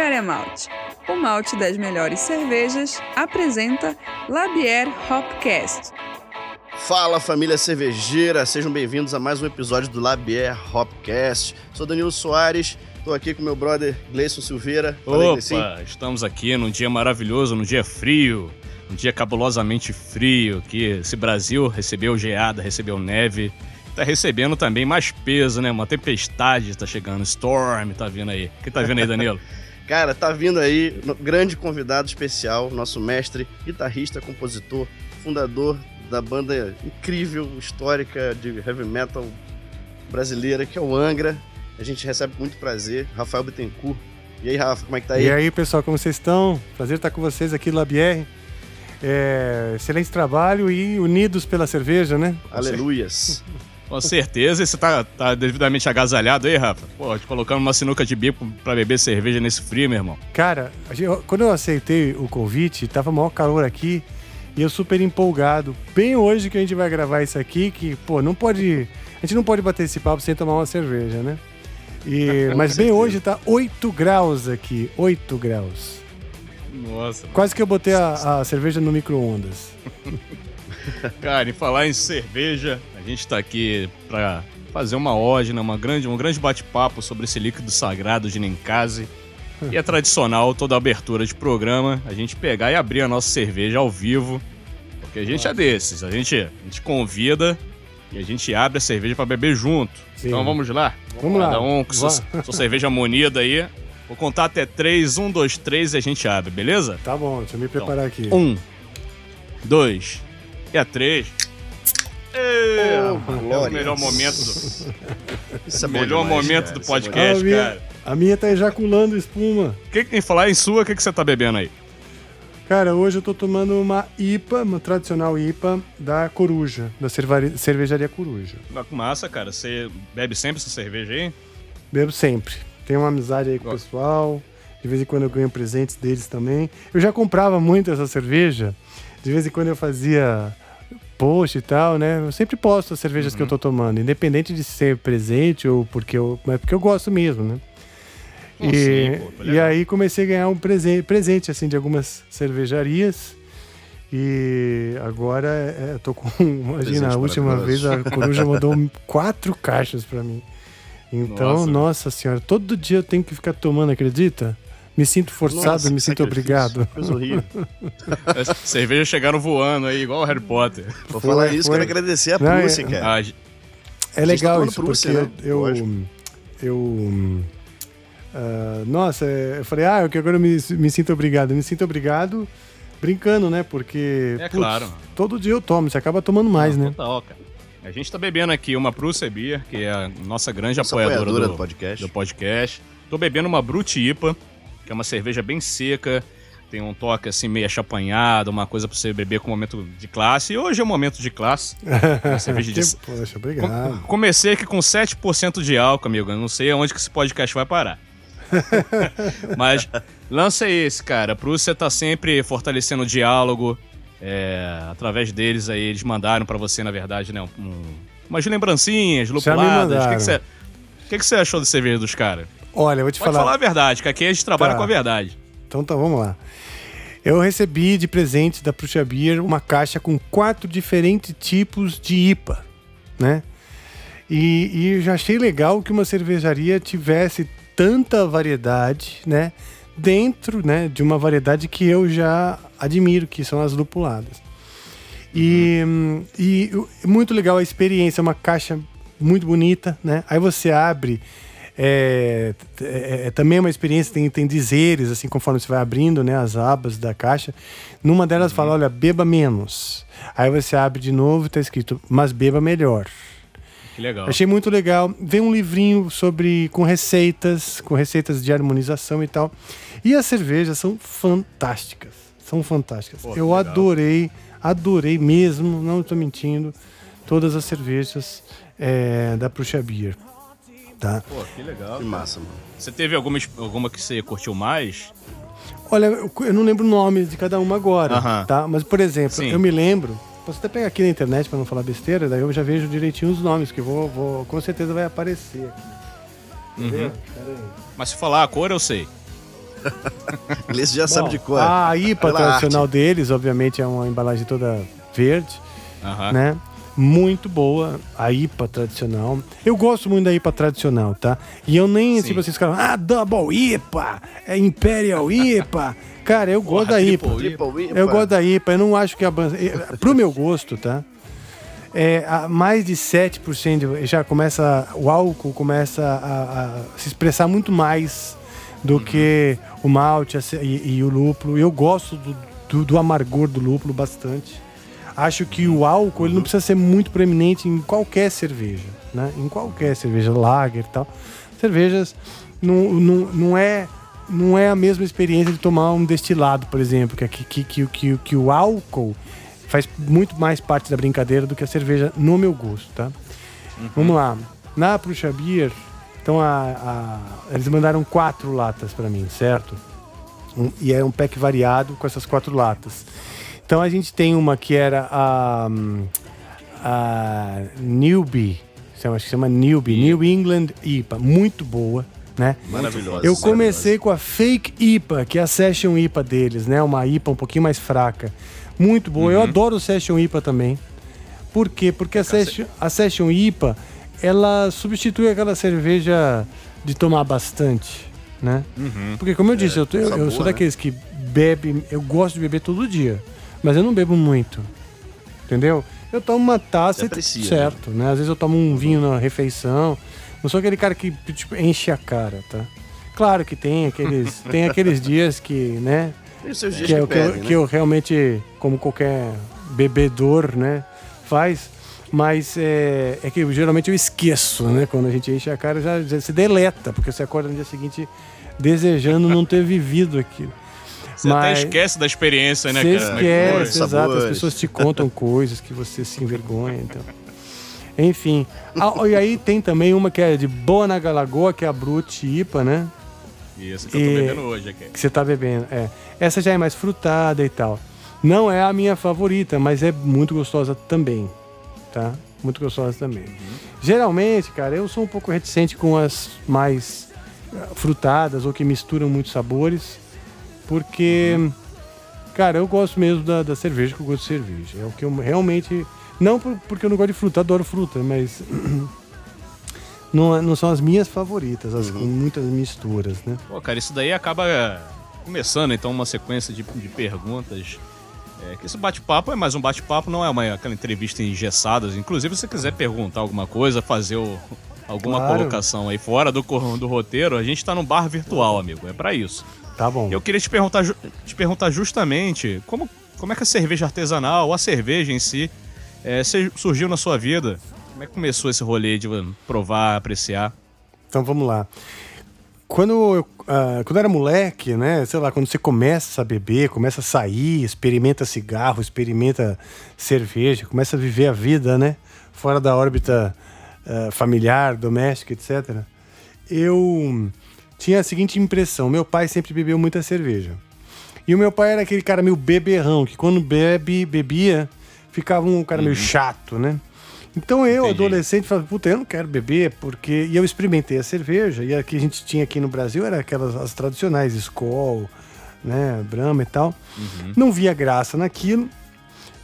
Agrária Malte, o malte das melhores cervejas, apresenta Labier Hopcast. Fala família cervejeira, sejam bem-vindos a mais um episódio do Labier Hopcast. Sou Danilo Soares, estou aqui com meu brother Gleison Silveira. Opa, estamos aqui num dia maravilhoso, num dia frio, um dia cabulosamente frio, que esse Brasil recebeu geada, recebeu neve, tá recebendo também mais peso, né? Uma tempestade tá chegando, storm tá vindo aí. O que tá vindo aí, Danilo? Cara, tá vindo aí um grande convidado especial, nosso mestre, guitarrista, compositor, fundador da banda incrível, histórica de heavy metal brasileira, que é o Angra. A gente recebe muito prazer, Rafael Bittencourt. E aí, Rafa, como é que tá aí? E aí, pessoal, como vocês estão? Prazer estar com vocês aqui no Labier. É, excelente trabalho e unidos pela cerveja, né? Aleluias. Com certeza, você tá, tá devidamente agasalhado aí, Rafa? Pô, te colocando uma sinuca de bico pra beber cerveja nesse frio, meu irmão. Cara, quando eu aceitei o convite, tava maior calor aqui e eu super empolgado. Bem hoje que a gente vai gravar isso aqui, que, pô, não pode. A gente não pode bater esse papo sem tomar uma cerveja, né? E, mas bem hoje tá 8 graus aqui, 8 graus. Nossa. Quase que eu botei a, a cerveja no micro-ondas. Cara, e falar em cerveja, a gente tá aqui pra fazer uma ógena, uma grande, um grande bate-papo sobre esse líquido sagrado de Ninkasi. E é tradicional toda abertura de programa a gente pegar e abrir a nossa cerveja ao vivo. Porque a gente é desses, a gente, a gente convida e a gente abre a cerveja para beber junto. Sim. Então vamos lá? Vamos lá. Cada um com sua, sua cerveja monida aí. Vou contar até três, um, dois, três e a gente abre, beleza? Tá bom, deixa eu me preparar então, aqui. Um, dois e a três. É, é o melhor momento do. Isso é o melhor demais, momento cara, do é podcast, a, minha, cara. a minha tá ejaculando espuma. Que que tem que falar em sua? O que, que você tá bebendo aí? Cara, hoje eu tô tomando uma IPA, uma tradicional IPA da Coruja, da cervejaria Coruja. Com massa, cara. Você bebe sempre essa cerveja aí? Bebo sempre. Tenho uma amizade aí com o pessoal. De vez em quando eu ganho presentes deles também. Eu já comprava muito essa cerveja. De vez em quando eu fazia post e tal, né? Eu sempre posto as cervejas que eu tô tomando, independente de ser presente ou porque eu, mas porque eu gosto mesmo, né? Não, e, sim, pô, e aí comecei a ganhar um presente, presente assim de algumas cervejarias. E agora é, eu tô com, imagina, Presente a última vez a Coruja mandou quatro caixas pra mim. Então, Nossa. nossa. senhora, todo dia eu tenho que ficar tomando, acredita? Me sinto forçado, Nossa, me sinto obrigado. Coisa horrível. As cervejas chegaram voando aí, igual o Harry Potter. Vou Foi, falar isso, foi. quero agradecer a Não, é- Prússia, cara. Ah, É gente legal isso, Prússia, porque né? eu. Lógico. Eu. ah, nossa, eu falei, ah, eu que agora eu me, me sinto obrigado. Eu me sinto obrigado brincando, né? Porque. É claro. Todo dia eu tomo, você acaba tomando mais, né? Total, cara. A gente tá bebendo aqui uma Prússia Beer, que é a nossa grande Nossa apoiadora, apoiadora do, do podcast. do podcast. Tô bebendo uma Brute IPA, que é uma cerveja bem seca, tem um toque assim meio achapanhado, uma coisa pra você beber com momento de classe. E hoje é um momento de classe. Uma cerveja de... Poxa, Com- obrigado. Comecei aqui com 7% de álcool, amigo. Eu não sei aonde que esse podcast vai parar. Mas lança esse, cara. A Prússia tá sempre fortalecendo o diálogo. é, através deles aí, eles mandaram pra você, na verdade, né? Um, umas lembrancinhas, lupuladas. O que você o que que você achou da cerveja dos caras? Olha, eu vou te Pode falar. falar a verdade, que aqui a gente trabalha Tá. com a verdade. Então tá, vamos lá. Eu recebi de presente da Prusia Beer uma caixa com quatro diferentes tipos de IPA, né? E, e eu já achei legal que uma cervejaria tivesse tanta variedade, né? Dentro né, de uma variedade que eu já admiro, que são as lupuladas. E, hum, e muito legal a experiência, é uma caixa muito bonita, né? Aí você abre, é, é- é também uma experiência, tem, tem dizeres, assim, conforme você vai abrindo né, as abas da caixa. Numa delas fala, olha, beba menos. Aí você abre de novo e tá escrito, mas beba melhor. que legal. Achei muito legal. Vem um livrinho sobre com receitas, com receitas de harmonização e tal. E as cervejas são fantásticas. São fantásticas. Pô, Eu legal. adorei, adorei mesmo, não estou mentindo, todas as cervejas é, da Pruxa Beer. Tá? Pô, que legal. Que massa, mano. Você teve alguma, alguma que você curtiu mais? Olha, eu, não lembro o nome de cada uma agora, Aham. tá? Mas, por exemplo, Sim. eu me lembro. Posso até pegar aqui na internet para não falar besteira, daí eu já vejo direitinho os nomes, que vou, vou com certeza vai aparecer aqui. Uhum. Mas se falar a cor, eu sei. Inglês já sabe Bom, de cor. A IPA tradicional deles, obviamente, é uma embalagem toda verde, Aham. né? Muito boa, a IPA tradicional. Eu gosto muito da IPA tradicional, tá? E eu nem, Sim. tipo, vocês falam, ah, Double IPA, é Imperial IPA. Cara, eu gosto Porra, da IPA. Triple IPA. Eu gosto da IPA, eu não acho que a eh, Pro meu gosto, tá? É, a mais de 7% de- já começa. O álcool começa a, a se expressar muito mais do Uhum. que o malte e, e o lúpulo. Eu gosto do, do, do amargor do lúpulo bastante. Acho que o álcool ele não precisa ser muito proeminente em qualquer cerveja, né? Em qualquer cerveja, lager e tal. Cervejas não, não, não é não é a mesma experiência de tomar um destilado, por exemplo, que, que, que, que, que o álcool faz muito mais parte da brincadeira do que a cerveja, no meu gosto, tá? Vamos lá. Na Pruxa Beer, então a, a- eles mandaram quatro latas para mim, certo? Um- e é um pack variado com essas quatro latas. Então a gente tem uma que era a, a Newbie, acho que chama Newbie, New England IPA, muito boa, né? Maravilhosa. Eu comecei com a Fake IPA, que é a Session IPA deles, né? Uma IPA um pouquinho mais fraca. Muito boa. Eu adoro o Session IPA também. Por quê? Porque a Session, a Session IPA, ela substitui aquela cerveja de tomar bastante, né? Porque como eu disse, eu, tô- eu- eu sabor, sou né? daqueles que bebe, eu gosto de beber todo dia, mas eu não bebo muito. Entendeu? Eu tomo uma taça Você e aprecia, certo, né? Às vezes eu tomo um vinho na refeição. Não sou aquele cara que tipo, enche a cara, tá? Claro que tem aqueles, tem aqueles dias que, né? Tem seus dias Que, que, é que, eu, pedem, que né? eu realmente, como qualquer bebedor, né? Faz. Mas é, é que geralmente eu esqueço, né? Quando a gente enche a cara, já, já se deleta, porque você acorda no dia seguinte desejando não ter vivido aquilo. Você até esquece da experiência, né, Você cara? esquece, Sabores, exato. As pessoas te contam coisas que você se envergonha, então. Enfim. Ah, e aí tem também uma que é de Boa na Lagoa, que é a Brut IPA, né? Isso que eu tô E- bebendo hoje aqui. Que você tá bebendo. É. Essa já é mais frutada e tal. Não é a minha favorita, mas é muito gostosa também. Tá? Muito gostosa também. Geralmente, cara, eu sou um pouco reticente com as mais eh, frutadas ou que misturam muitos sabores. Porque, cara, eu gosto mesmo da, da cerveja que eu gosto de cerveja. É o que eu realmente. Não por- porque eu não gosto de fruta, adoro fruta, mas. Não, é- não são as minhas favoritas, as com muitas misturas, né? Pô, cara, isso daí acaba começando então uma sequência de, de perguntas. É, que esse bate-papo é mais um bate-papo, não é uma, aquela entrevista engessada. Inclusive, se você quiser perguntar alguma coisa, fazer o- alguma Claro. colocação aí fora do, do roteiro, a gente tá num bar virtual, amigo. É pra isso. Tá bom. Eu queria te perguntar, te perguntar justamente como, como é que a cerveja artesanal, a cerveja em si, é, surgiu na sua vida? Como é que começou esse rolê de uh, provar, apreciar? Então vamos lá. Quando eu, ah, quando eu era moleque, né? Sei lá, quando você começa a beber, começa a sair, experimenta cigarro, experimenta cerveja, começa a viver a vida, né? Fora da órbita ah, familiar, doméstica, etc. Eu tinha a seguinte impressão: meu pai sempre bebeu muita cerveja. E o meu pai era aquele cara meio beberrão, que quando bebe, bebia, ficava um cara meio chato, né? Então eu, Entendi. adolescente, falava, puta, eu não quero beber, porque. E eu experimentei a cerveja, e a que a gente tinha aqui no Brasil era aquelas as tradicionais, Skol, né, Brahma e tal. Não via graça naquilo.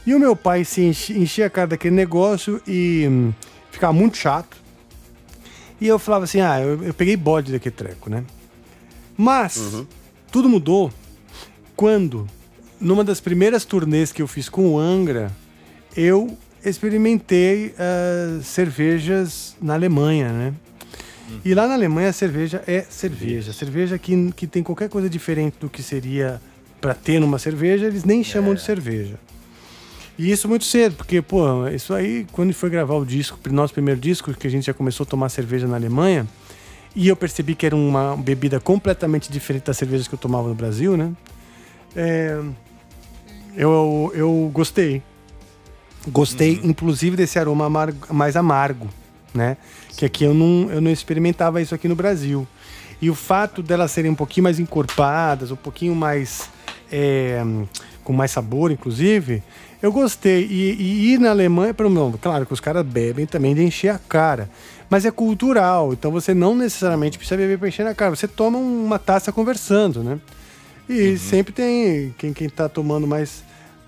E o meu pai se enchia a cara daquele negócio e hum, ficava muito chato. E eu falava assim, ah, eu, eu peguei bode daquele treco, né? Mas tudo mudou quando, numa das primeiras turnês que eu fiz com o Angra, eu experimentei ah, cervejas na Alemanha, né? E lá na Alemanha a cerveja é cerveja. Cerveja que, que tem qualquer coisa diferente do que seria para ter numa cerveja, eles nem chamam de cerveja. E isso muito cedo, porque, pô, isso aí, quando foi gravar o disco, o nosso primeiro disco, que a gente já começou a tomar cerveja na Alemanha, e eu percebi que era uma bebida completamente diferente das cervejas que eu tomava no Brasil, né? É, eu, eu gostei. Gostei, uhum. inclusive, desse aroma amargo, mais amargo, né? Que aqui eu não, eu não experimentava isso aqui no Brasil. E o fato delas serem um pouquinho mais encorpadas, um pouquinho mais. É, com mais sabor, inclusive, eu gostei. E, e ir na Alemanha, menos, claro que os caras bebem também de encher a cara. Mas é cultural, então você não necessariamente precisa beber para encher a cara. Você toma uma taça conversando, né? E uhum. sempre tem quem, quem tá tomando mais.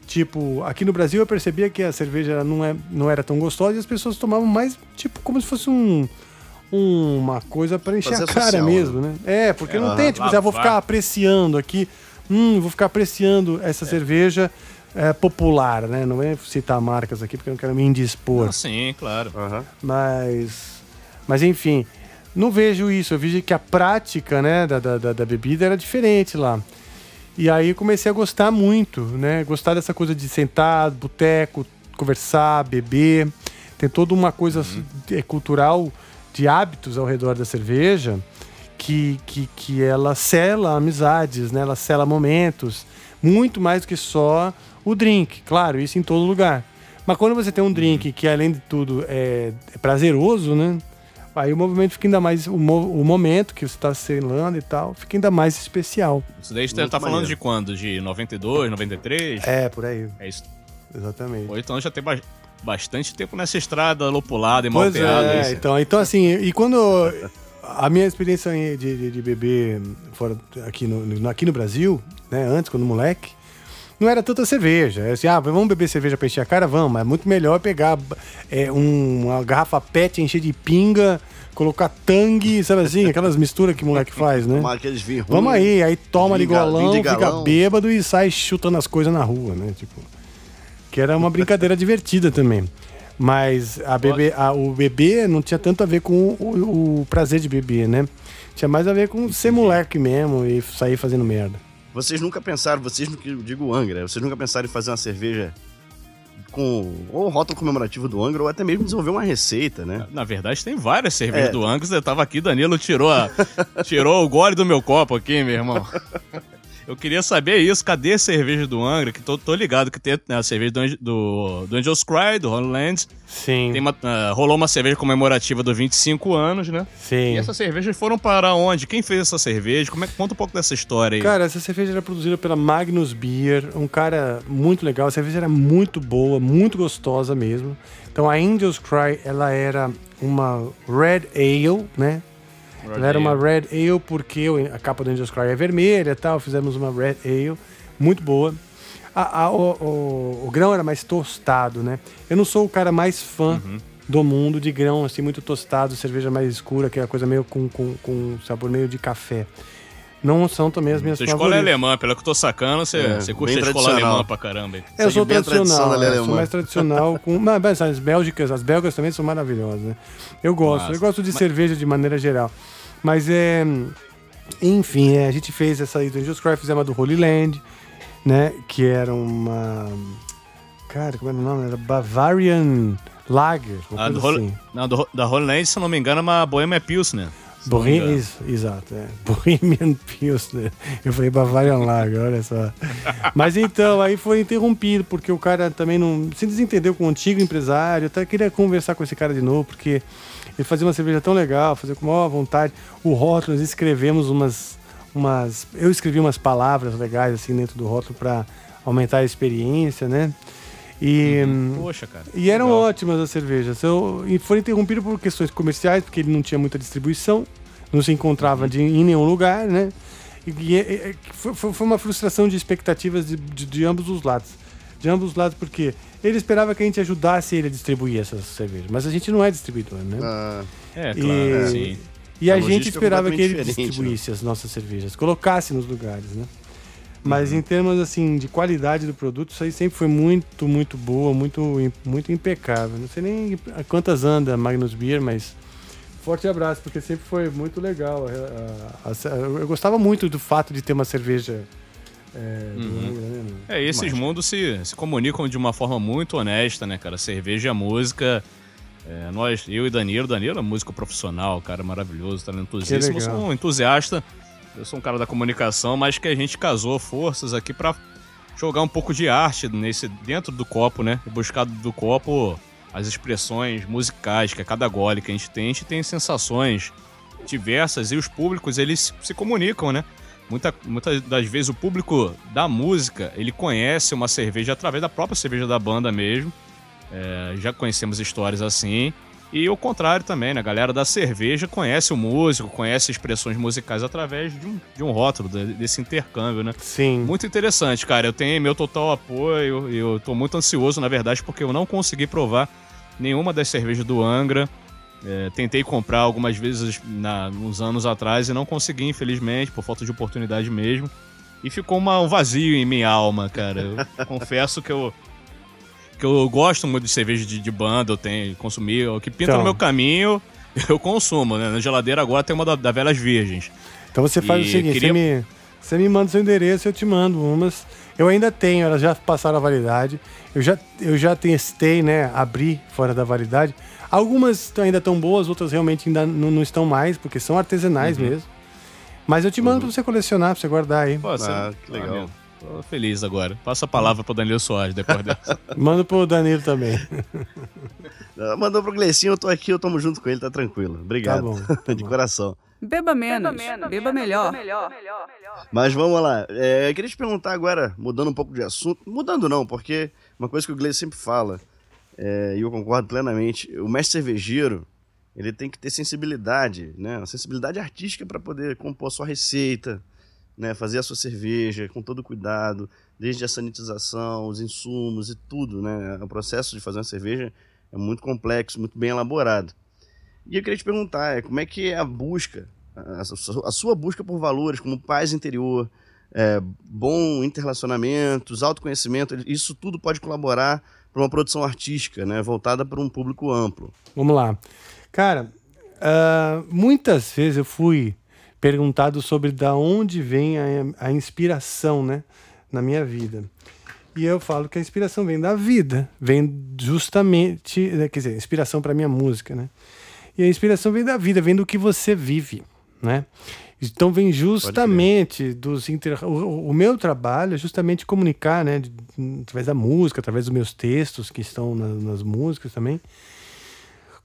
Tipo, aqui no Brasil eu percebia que a cerveja não, é, não era tão gostosa e as pessoas tomavam mais, tipo, como se fosse um, uma coisa para encher Fazer a cara social, mesmo, né? né? É, porque é, não tem, tipo, já vou ficar apreciando aqui, hum, vou ficar apreciando essa é. cerveja é, popular, né? Não é citar marcas aqui porque eu não quero me indispor. Ah, sim, claro. Uhum. Mas, mas enfim, não vejo isso. Eu vejo que a prática, né, da, da, da bebida era diferente lá. E aí comecei a gostar muito, né? Gostar dessa coisa de sentar, boteco, conversar, beber. Tem toda uma coisa uhum. É, cultural de hábitos ao redor da cerveja que, que, que ela sela amizades, né? Ela sela momentos. Muito mais do que só o drink. Claro, isso em todo lugar. Mas quando você tem um drink que, além de tudo, é, é prazeroso, né? Aí o movimento fica ainda mais. O, mo o momento que você está selando e tal, fica ainda mais especial. Isso daí você tá falando de quando? De 92, 93? É, por aí. É isso. Exatamente. Ou então já tem ba bastante tempo nessa estrada lopulada e mal é, então, então assim, e quando. A minha experiência de, de, de beber fora, aqui, no, aqui no Brasil, né, antes, quando moleque, não era tanta cerveja. É assim, ah, vamos beber cerveja pra encher a cara? Vamos, mas é muito melhor pegar é, um, uma garrafa PET, encher de pinga, colocar tangue, sabe assim? Aquelas misturas que o moleque faz, né? aqueles vinhos Vamos aí, aí toma de golão, fica bêbado e sai chutando as coisas na rua, né? Tipo, que era uma brincadeira divertida também. Mas a bebê, a, o bebê não tinha tanto a ver com o, o, prazer de beber, né? Tinha mais a ver com ser moleque mesmo e sair fazendo merda. Vocês nunca pensaram, vocês, que eu digo Angra, vocês nunca pensaram em fazer uma cerveja com ou rótulo comemorativo do Angra, ou até mesmo desenvolver uma receita, né? Na, na verdade, tem várias cervejas é. do Angra. Eu tava aqui, Danilo tirou, a, tirou o gole do meu copo aqui, meu irmão. Eu queria saber isso, cadê a cerveja do Angra? Que tô, tô ligado que tem né, a cerveja do, do, do Angel's Cry, do Holland. Sim. Uma, uh, rolou uma cerveja comemorativa do 25 anos, né? Sim. E essas cervejas foram para onde? Quem fez essa cerveja? Como é, conta um pouco dessa história aí. Cara, essa cerveja era produzida pela Magnus Beer, um cara muito legal. A cerveja era muito boa, muito gostosa mesmo. Então a Angel's Cry, ela era uma Red Ale, né? Red era uma Red Ale porque a capa do Angels Cry é vermelha e tal. Fizemos uma Red Ale muito boa. A, a, o, o, o, grão era mais tostado, né? Eu não sou o cara mais fã uhum. do mundo de grão, assim, muito tostado, cerveja mais escura, que é a coisa meio com, com, com sabor meio de café. Não são também as minhas Sua escola é alemã, pelo que eu tô sacando, você, é, você curte a escola alemã pra caramba. É, eu sou tradicional, eu sou mais tradicional. com, mas as bélgicas, as belgas também são maravilhosas, né? Eu gosto, Nossa. eu gosto de mas... cerveja de maneira geral. Mas é. Enfim, é, a gente fez essa aí do Angels Cry, fizemos a do Holy Land, né? Que era uma. Cara, como era o nome? Era Bavarian Lager. Uma ah, coisa assim. Não, do, da Holy Land, se eu não me engano, é uma Bohemia Pilsner. Bohemian, exato, é. Bohemian Pilsner. Eu falei Bavarian Lager, olha só. Mas então, aí foi interrompido, porque o cara também não se desentendeu com o antigo empresário. Eu até queria conversar com esse cara de novo, porque ele fazia uma cerveja tão legal, fazia com maior vontade. O rótulo, nós escrevemos umas, umas. Eu escrevi umas palavras legais assim dentro do rótulo para aumentar a experiência, né? E, uhum. Poxa, cara. E eram legal. ótimas as cervejas. Eu, e foi interrompido por questões comerciais, porque ele não tinha muita distribuição, não se encontrava de, em nenhum lugar, né? E, e, e foi, foi, uma frustração de expectativas de, de, de ambos os lados. De ambos os lados, porque ele esperava que a gente ajudasse ele a distribuir essas cervejas. Mas a gente não é distribuidor, né? Ah, é, claro. E, sim. e a, a gente é esperava que ele distribuísse né? as nossas cervejas, colocasse nos lugares, né? Mas uhum. em termos assim de qualidade do produto, isso aí sempre foi muito, muito boa, muito, muito impecável. Não sei nem quantas anda Magnus Beer, mas forte abraço, porque sempre foi muito legal. Eu gostava muito do fato de ter uma cerveja É, do Uhum. Angra, né? É, esses mundos se, se comunicam de uma forma muito honesta, né, cara? Cerveja e a música. é, nós, eu e Danilo, Danilo é músico profissional, cara maravilhoso, talentosíssimo. Eu sou um entusiasta, eu sou um cara da comunicação, mas que a gente casou forças aqui pra jogar um pouco de arte nesse dentro do copo, né? E buscar do copo as expressões musicais que a cada gole que a gente tem, a gente tem sensações diversas e os públicos eles se comunicam, né? Muita, muitas das vezes o público da música ele conhece uma cerveja através da própria cerveja da banda mesmo. É, já conhecemos histórias assim. E o contrário também, né? A galera da cerveja conhece o músico, conhece expressões musicais através de um, de um rótulo, de- desse intercâmbio, né? Sim. Muito interessante, cara. Eu tenho meu total apoio e eu tô muito ansioso, na verdade, porque eu não consegui provar nenhuma das cervejas do Angra. É, tentei comprar algumas vezes na, uns anos atrás e não consegui, infelizmente, por falta de oportunidade mesmo. E ficou uma- um vazio em minha alma, cara. Eu confesso que eu, que eu gosto muito de cerveja de, de banda, eu tenho consumi, o que pinta Então. no meu caminho, eu consumo, né? Na geladeira agora tem uma da, da Velas Virgens. Então você faz E o seguinte, queria- você, me, você me manda seu endereço, eu te mando umas. Eu ainda tenho, elas já passaram a validade. Eu já, eu já testei, né? Abri fora da validade. Algumas ainda estão boas, outras realmente ainda não, não estão mais, porque são artesanais Uhum. mesmo. Mas eu te mando pra você colecionar, pra você guardar aí. Pô, você- Ah, que legal. amigo, Tô feliz agora. Passa a palavra pro Danilo Soares depois dessa. Manda pro Danilo também. Mandou pro Gleicinho, eu tô aqui, eu tomo junto com ele, tá tranquilo. Obrigado. Tá bom, tá de bom. coração. Beba menos, beba, melhor. Mas vamos lá. É, eu queria te perguntar agora, mudando um pouco de assunto. Mudando não, porque uma coisa que o Gleice sempre fala, é, e eu concordo plenamente, o mestre cervejeiro, ele tem que ter sensibilidade, né? Uma sensibilidade artística para poder compor a sua receita, né? Fazer a sua cerveja com todo cuidado, desde a sanitização, os insumos e tudo, né? O processo de fazer uma cerveja é muito complexo, muito bem elaborado. E eu queria te perguntar, é, como é que é a busca, a, sua busca por valores, como paz interior, é, bom interrelacionamentos, autoconhecimento, isso tudo pode colaborar para uma produção artística, né, voltada para um público amplo. Vamos lá. Cara, ah, muitas vezes eu fui perguntado sobre da onde vem a, a inspiração, né, na minha vida. E eu falo que a inspiração vem da vida, vem justamente, né, quer dizer, inspiração para minha música, né? E a inspiração vem da vida, vem do que você vive, né? Então vem justamente dos inter... o, o meu trabalho é justamente comunicar, né, através da música, através dos meus textos que estão na- nas músicas também,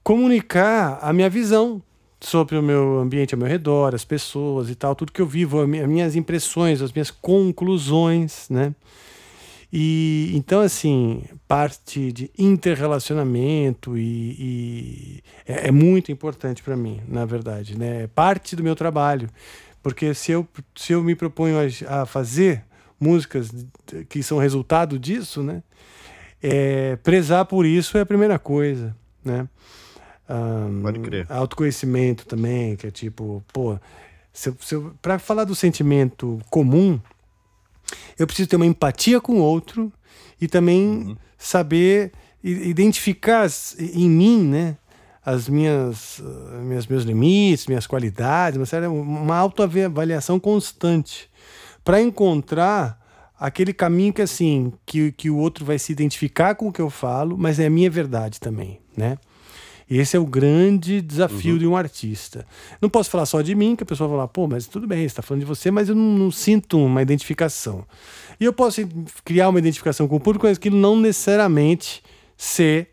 comunicar a minha visão sobre o meu ambiente ao meu redor, as pessoas e tal, tudo que eu vivo, as minhas impressões, as minhas conclusões, né? E então, assim, parte de interrelacionamento e, e é, é muito importante para mim, na verdade, né? É parte do meu trabalho, porque se eu, se eu me proponho a, a fazer músicas que são resultado disso, né? É, prezar por isso é a primeira coisa, né? Ahn, Pode crer. Autoconhecimento também, que é tipo, pô, pra falar do sentimento comum, eu preciso ter uma empatia com o outro e também saber i- identificar em mim, né? As minhas, ah, minhas meus limites, minhas qualidades, uma, série- uma autoavaliação constante para encontrar aquele caminho que assim que, que o outro vai se identificar com o que eu falo, mas é a minha verdade também, né? E esse é o grande desafio de um artista. Não posso falar só de mim, que a pessoa vai falar, pô, mas tudo bem, você está falando de você, mas eu não, não sinto uma identificação. E eu posso criar uma identificação com o público, mas aquilo não necessariamente ser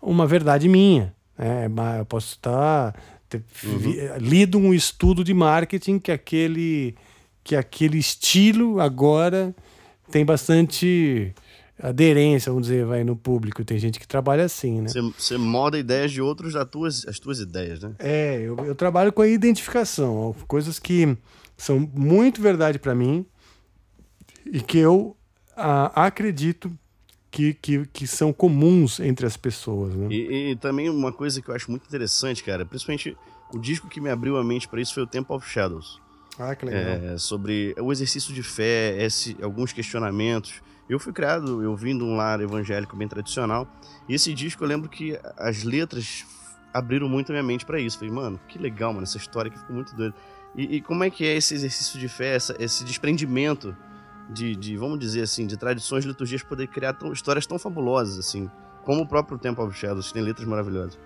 uma verdade minha. né? Mas eu posso estar ter vi- lido um estudo de marketing que aquele que aquele estilo agora tem bastante aderência, vamos dizer, vai no público. Tem gente que trabalha assim, né? Você, moda ideias de outros, das tuas, as tuas ideias, né? É, eu, eu trabalho com a identificação, coisas que são muito verdade para mim e que eu ah, acredito que, que, que são comuns entre as pessoas, né? E, e também uma coisa que eu acho muito interessante, cara, principalmente o disco que me abriu a mente para isso foi o Temple of Shadows. Ah, que legal. É, sobre o exercício de fé, esse, alguns questionamentos. Eu fui criado, eu vim de um lar evangélico bem tradicional, e esse disco eu lembro que as letras abriram muito a minha mente para isso. Falei, mano, que legal, mano, essa história que ficou muito doida. E, e como é que é esse exercício de fé, essa- esse desprendimento de, de, vamos dizer assim, de tradições, liturgias poder criar tão, histórias tão fabulosas, assim, como o próprio Temple of Shadows, que tem letras maravilhosas?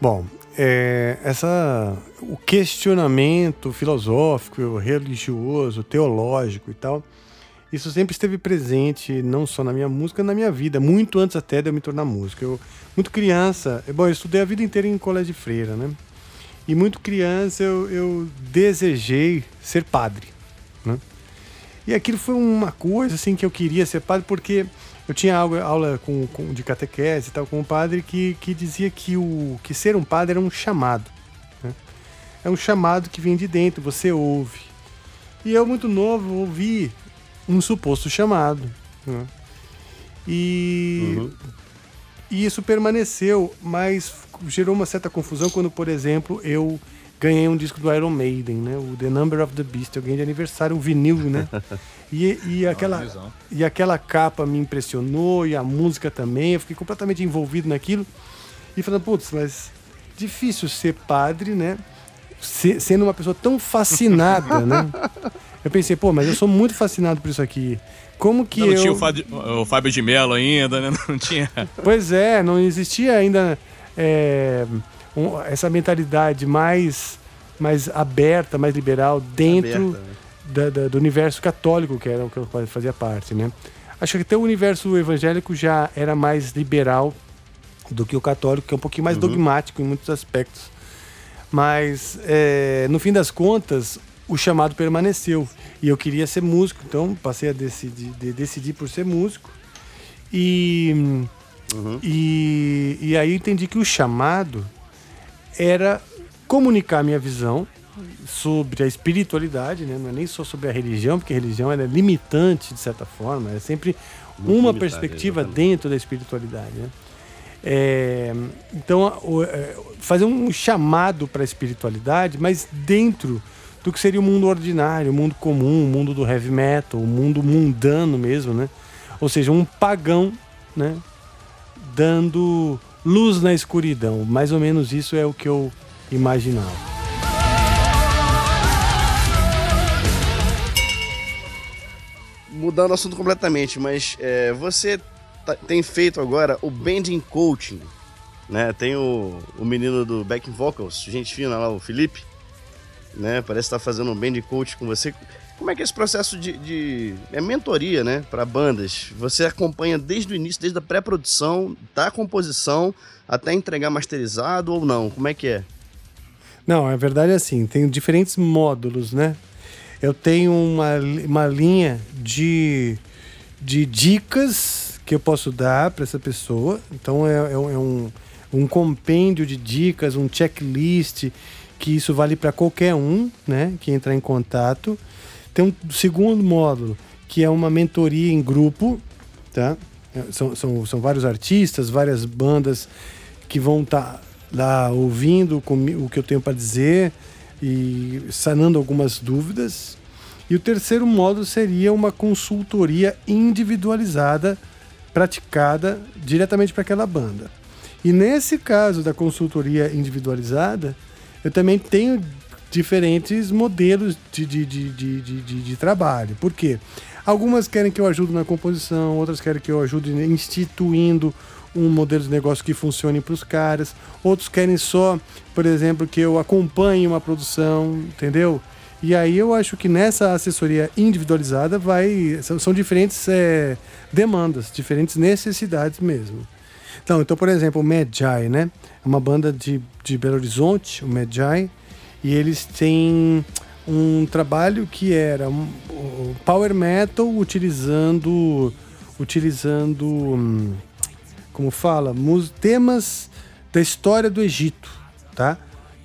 Bom, é, essa, o questionamento filosófico, religioso, teológico e tal, isso sempre esteve presente, não só na minha música, na minha vida, muito antes até de eu me tornar músico. Eu, muito criança, bom, eu estudei a vida inteira em colégio de freira, né? E muito criança eu, eu desejei ser padre, né? E aquilo foi uma coisa assim que eu queria ser padre porque eu tinha aula, aula com, com, de catequese e tal com um padre que, que dizia que, o, que ser um padre era um chamado. Né? É um chamado que vem de dentro, você ouve. E eu, muito novo, ouvi um suposto chamado. Né? E, uhum. e isso permaneceu, mas gerou uma certa confusão quando, por exemplo, eu ganhei um disco do Iron Maiden, né? O The Number of the Beast. Eu ganhei de aniversário um vinil, né? E, e, aquela, e aquela capa me impressionou, e a música também. Eu fiquei completamente envolvido naquilo. E falando, putz, mas difícil ser padre, né? Se, sendo uma pessoa tão fascinada, né? Eu pensei, pô, mas eu sou muito fascinado por isso aqui. Como que não, eu... Não tinha o Fábio, o Fábio de Mello ainda, né? Não tinha... Pois é, não existia ainda... É um, essa mentalidade mais, mais aberta, mais liberal dentro aberta, né? da, da, do universo católico, que era o que eu fazia parte, né? Acho que até o universo evangélico já era mais liberal do que o católico, que é um pouquinho mais uhum. dogmático em muitos aspectos. Mas, é, no fim das contas, o chamado permaneceu. E eu queria ser músico, então passei a decidir, de, decidir por ser músico. E, uhum. e, e aí entendi que o chamado era comunicar minha visão sobre a espiritualidade, né? não é nem só sobre a religião, porque a religião é limitante de certa forma, é sempre Muito uma perspectiva exatamente. dentro da espiritualidade. Né? É, então, é, fazer um chamado para a espiritualidade, mas dentro do que seria o mundo ordinário, o mundo comum, o mundo do heavy metal, o mundo mundano mesmo, né? Ou seja, um pagão, né? Dando Luz na escuridão. Mais ou menos isso é o que eu imaginava. Mudando o assunto completamente, mas é, você tá, tem feito agora o Bending Coaching, né? Tem o, o menino do Back Vocals, gente fina lá, o Felipe, né? Parece estar tá fazendo um Bending Coach com você. Como é que é esse processo de, de é mentoria, né, para bandas? Você acompanha desde o início, desde a pré-produção, da composição até entregar masterizado ou não? Como é que é? Não, a verdade é assim, tem diferentes módulos, né? Eu tenho uma, uma linha de, de dicas que eu posso dar para essa pessoa. Então é, é, é um, um compêndio de dicas, um checklist, que isso vale para qualquer um, né, que entrar em contato. Tem um segundo módulo, que é uma mentoria em grupo, tá? São, são, são vários artistas, várias bandas que vão estar tá lá ouvindo o que eu tenho para dizer e sanando algumas dúvidas. E o terceiro módulo seria uma consultoria individualizada praticada diretamente para aquela banda. E nesse caso da consultoria individualizada, eu também tenho diferentes modelos de, de, de, de, de, de trabalho. Por quê? Algumas querem que eu ajude na composição, outras querem que eu ajude instituindo um modelo de negócio que funcione para os caras, outros querem só, por exemplo, que eu acompanhe uma produção, entendeu? E aí eu acho que nessa assessoria individualizada vai são, são diferentes é, demandas, diferentes necessidades mesmo. Então, então, por exemplo, o Magi, né? É uma banda de, de Belo Horizonte, o Magi, e eles têm um trabalho que era um, um power metal utilizando utilizando hum, como fala? Temas da história do Egito tá?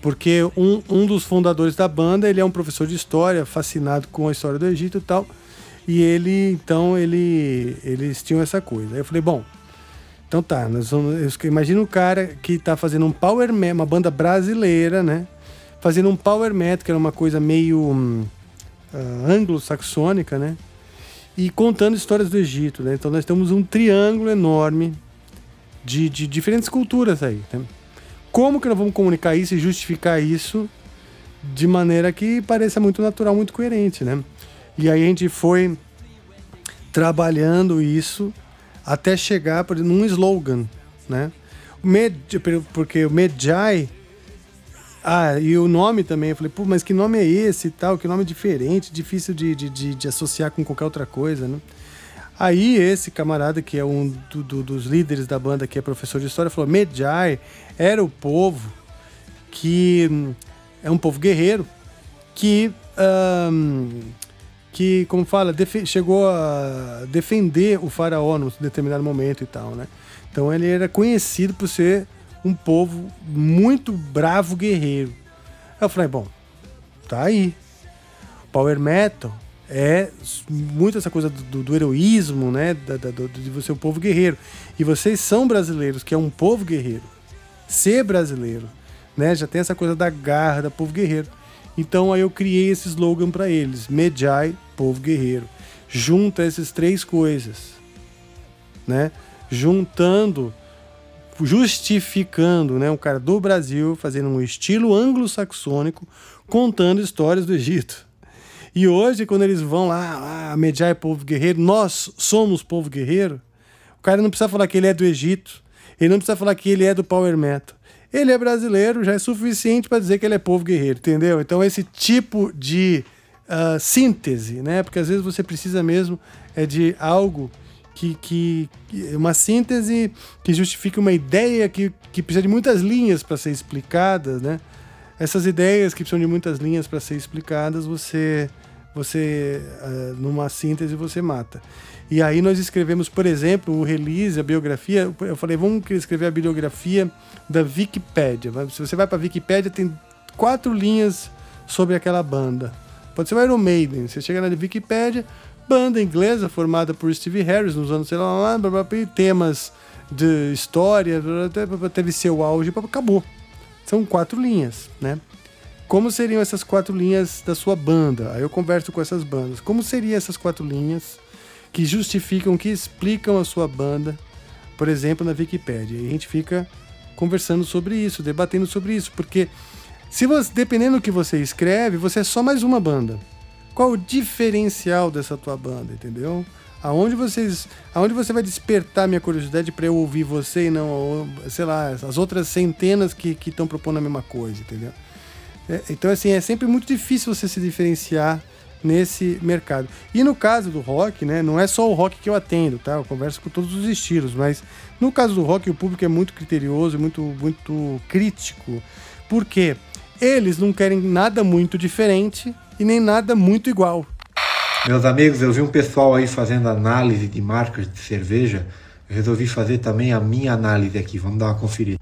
Porque um, um dos fundadores da banda ele é um professor de história fascinado com a história do Egito e tal e ele então ele eles tinham essa coisa. Aí eu falei bom então tá nós vamos, imagina um cara que tá fazendo um power metal uma banda brasileira né fazendo um power metal, que era uma coisa meio uh, anglo-saxônica, né? E contando histórias do Egito, né? Então nós temos um triângulo enorme de, de diferentes culturas aí. Né? Como que nós vamos comunicar isso e justificar isso de maneira que pareça muito natural, muito coerente, né? E aí a gente foi trabalhando isso até chegar por, num slogan, né? Med, porque o Medjai ah, e o nome também, eu falei, pô, mas que nome é esse e tal? Que nome diferente, difícil de, de, de, de associar com qualquer outra coisa, né? Aí esse camarada, que é um do, do, dos líderes da banda, que é professor de história, falou: Medjai era o povo que é um povo guerreiro que, um, que como fala, chegou a defender o faraó num determinado momento e tal, né? Então ele era conhecido por ser um povo muito bravo guerreiro. Eu falei, bom, tá aí. Power metal é muito essa coisa do, do heroísmo, né? Da, da, do, de você ser um povo guerreiro. E vocês são brasileiros, que é um povo guerreiro. Ser brasileiro, né? Já tem essa coisa da garra, da povo guerreiro. Então aí eu criei esse slogan para eles: Medjai, povo guerreiro. Junta essas três coisas, né? Juntando justificando, né, um cara do Brasil fazendo um estilo anglo-saxônico contando histórias do Egito. E hoje, quando eles vão lá, ah, é povo guerreiro, nós somos povo guerreiro, o cara não precisa falar que ele é do Egito, ele não precisa falar que ele é do Power Metal. Ele é brasileiro, já é suficiente para dizer que ele é povo guerreiro, entendeu? Então, esse tipo de uh, síntese, né? Porque às vezes você precisa mesmo é de algo que, que, uma síntese que justifique uma ideia que, que precisa de muitas linhas para ser explicada, né? Essas ideias que precisam de muitas linhas para ser explicadas, você você uh, numa síntese você mata. E aí nós escrevemos, por exemplo, o release, a biografia. Eu falei, vamos escrever a bibliografia da Wikipedia. Se você vai para a Wikipedia, tem quatro linhas sobre aquela banda. Pode ser o Iron Maiden. Você chega na Wikipedia, banda inglesa formada por Steve Harris nos anos, sei lá, blá, blá, blá, temas de história, teve seu auge, acabou. São quatro linhas, né? Como seriam essas quatro linhas da sua banda? Aí eu converso com essas bandas. Como seriam essas quatro linhas que justificam, que explicam a sua banda, por exemplo, na Wikipedia? E a gente fica conversando sobre isso, debatendo sobre isso, porque se você, dependendo do que você escreve, você é só mais uma banda. Qual o diferencial dessa tua banda, entendeu? Aonde vocês, aonde você vai despertar minha curiosidade para eu ouvir você e não, sei lá, as outras centenas que estão propondo a mesma coisa, entendeu? É, então assim é sempre muito difícil você se diferenciar nesse mercado. E no caso do rock, né, não é só o rock que eu atendo, tá? Eu converso com todos os estilos, mas no caso do rock o público é muito criterioso, muito muito crítico, porque eles não querem nada muito diferente e nem nada muito igual. Meus amigos, eu vi um pessoal aí fazendo análise de marcas de cerveja. Eu resolvi fazer também a minha análise aqui. Vamos dar uma conferida.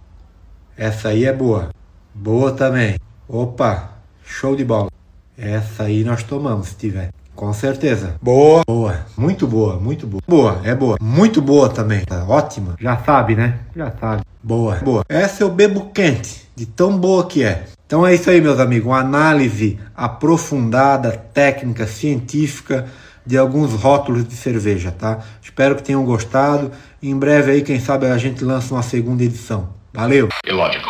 Essa aí é boa. Boa também. Opa, show de bola. Essa aí nós tomamos, se tiver. Com certeza. Boa. Boa. Muito boa, muito boa. Boa, é boa. Muito boa também. Tá ótima. Já sabe, né? Já sabe. Boa. Boa. Essa eu bebo quente, de tão boa que é. Então é isso aí, meus amigos. Uma análise aprofundada, técnica, científica de alguns rótulos de cerveja, tá? Espero que tenham gostado. Em breve aí, quem sabe a gente lança uma segunda edição. Valeu! É lógico.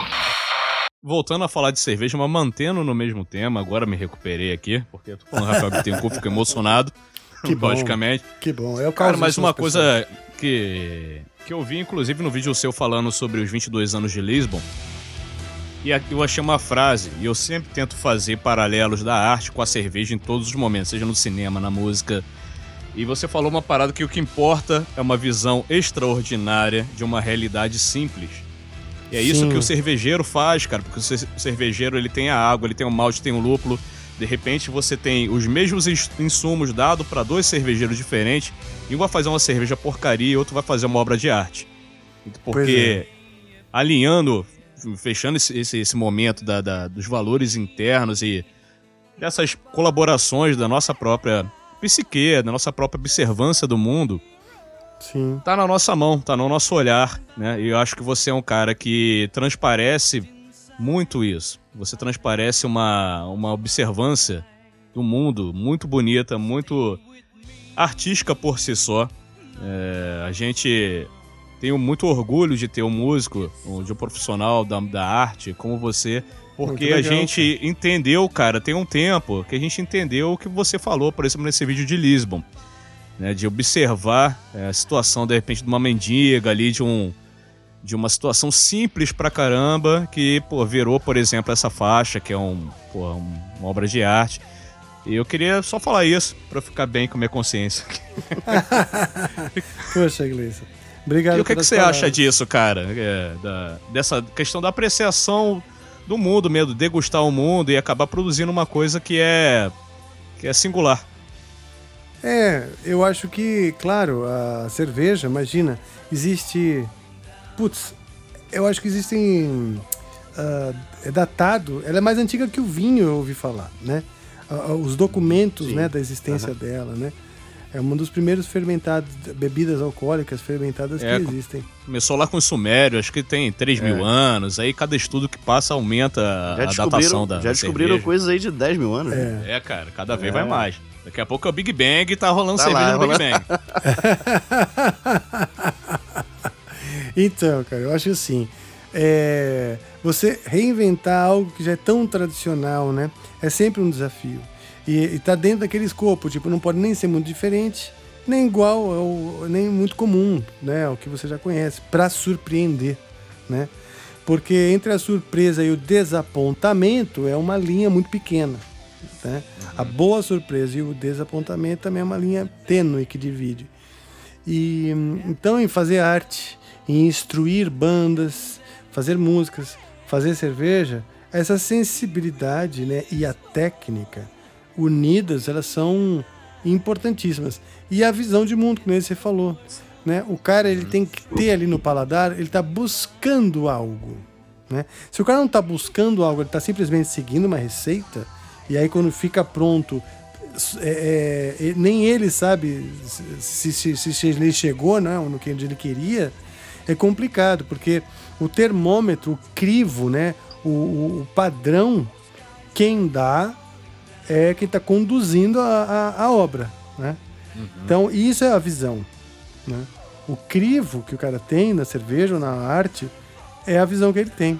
Voltando a falar de cerveja, mas mantendo no mesmo tema, agora me recuperei aqui, porque eu tô falando Rafael Bittencourt, fico emocionado. Que bom, logicamente. Que bom. É o Cara, mas uma coisa que, que eu vi, inclusive, no vídeo seu falando sobre os 22 anos de Lisbon, e aqui eu achei uma frase, e eu sempre tento fazer paralelos da arte com a cerveja em todos os momentos, seja no cinema, na música. E você falou uma parada que o que importa é uma visão extraordinária de uma realidade simples. E é Sim. isso que o cervejeiro faz, cara, porque o cervejeiro ele tem a água, ele tem o malte, tem o lúpulo. De repente você tem os mesmos insumos dados para dois cervejeiros diferentes, e um vai fazer uma cerveja porcaria e outro vai fazer uma obra de arte. Porque é. alinhando fechando esse, esse, esse momento da, da, dos valores internos e dessas colaborações da nossa própria psique, da nossa própria observância do mundo, Sim. tá na nossa mão, tá no nosso olhar, né? E eu acho que você é um cara que transparece muito isso. Você transparece uma, uma observância do mundo muito bonita, muito artística por si só. É, a gente tenho muito orgulho de ter um músico, de um profissional da, da arte como você, porque legal, a gente cara. entendeu, cara, tem um tempo que a gente entendeu o que você falou, por exemplo, nesse vídeo de Lisbon. né, de observar é, a situação, de repente, de uma mendiga ali, de um de uma situação simples pra caramba, que, pô, virou, por exemplo, essa faixa, que é um, pô, um, uma obra de arte. E eu queria só falar isso, pra ficar bem com a minha consciência. Poxa, Gleison. Obrigado E o que, que você palavras. acha disso, cara? É, da- dessa questão da apreciação do mundo mesmo, degustar o mundo e acabar produzindo uma coisa que é que é singular. É, eu acho que, claro, a cerveja, imagina, existe. Putz, eu acho que existem. ah, é datado, ela é mais antiga que o vinho, eu ouvi falar, né? Ah, Os documentos Sim. né, da existência dela, né? É um dos primeiros fermentados, bebidas alcoólicas fermentadas É, que existem. Começou lá com os sumérios, acho que tem 3 mil anos, aí cada estudo que passa aumenta a, Já a datação da já descobriram cerveja. coisas aí de 10 mil anos. É. É, cara, cada vez É. vai mais. Daqui a pouco é o Big Bang e tá rolando Tá cerveja lá, no Big rolando- Bang. Então, cara, eu acho assim. é, você reinventar algo que já é tão tradicional, né? É sempre um desafio. E, e tá dentro daquele escopo, tipo, não pode nem ser muito diferente, nem igual, ao, nem muito comum, né? Ao que você já conhece, para surpreender, né? Porque entre a surpresa e o desapontamento é uma linha muito pequena. Né? A boa surpresa e o desapontamento também é uma linha tênue que divide. E então em fazer arte, em instruir bandas, fazer músicas, fazer cerveja, essa sensibilidade, né, e a técnica unidas, elas são importantíssimas. E a visão de mundo, que nem você falou, né? O cara ele tem que ter ali no paladar, ele está buscando algo, né? Se o cara não está buscando algo, ele está simplesmente seguindo uma receita, e aí quando fica pronto é, é, nem ele sabe se, se, se, se ele chegou né, no que ele queria, é complicado, porque o termômetro, o crivo, né, o, o- o padrão, quem dá é quem está conduzindo a, a, a obra. Né? Então, isso é a visão. Né? O crivo que o cara tem na cerveja ou na arte é a visão que ele tem.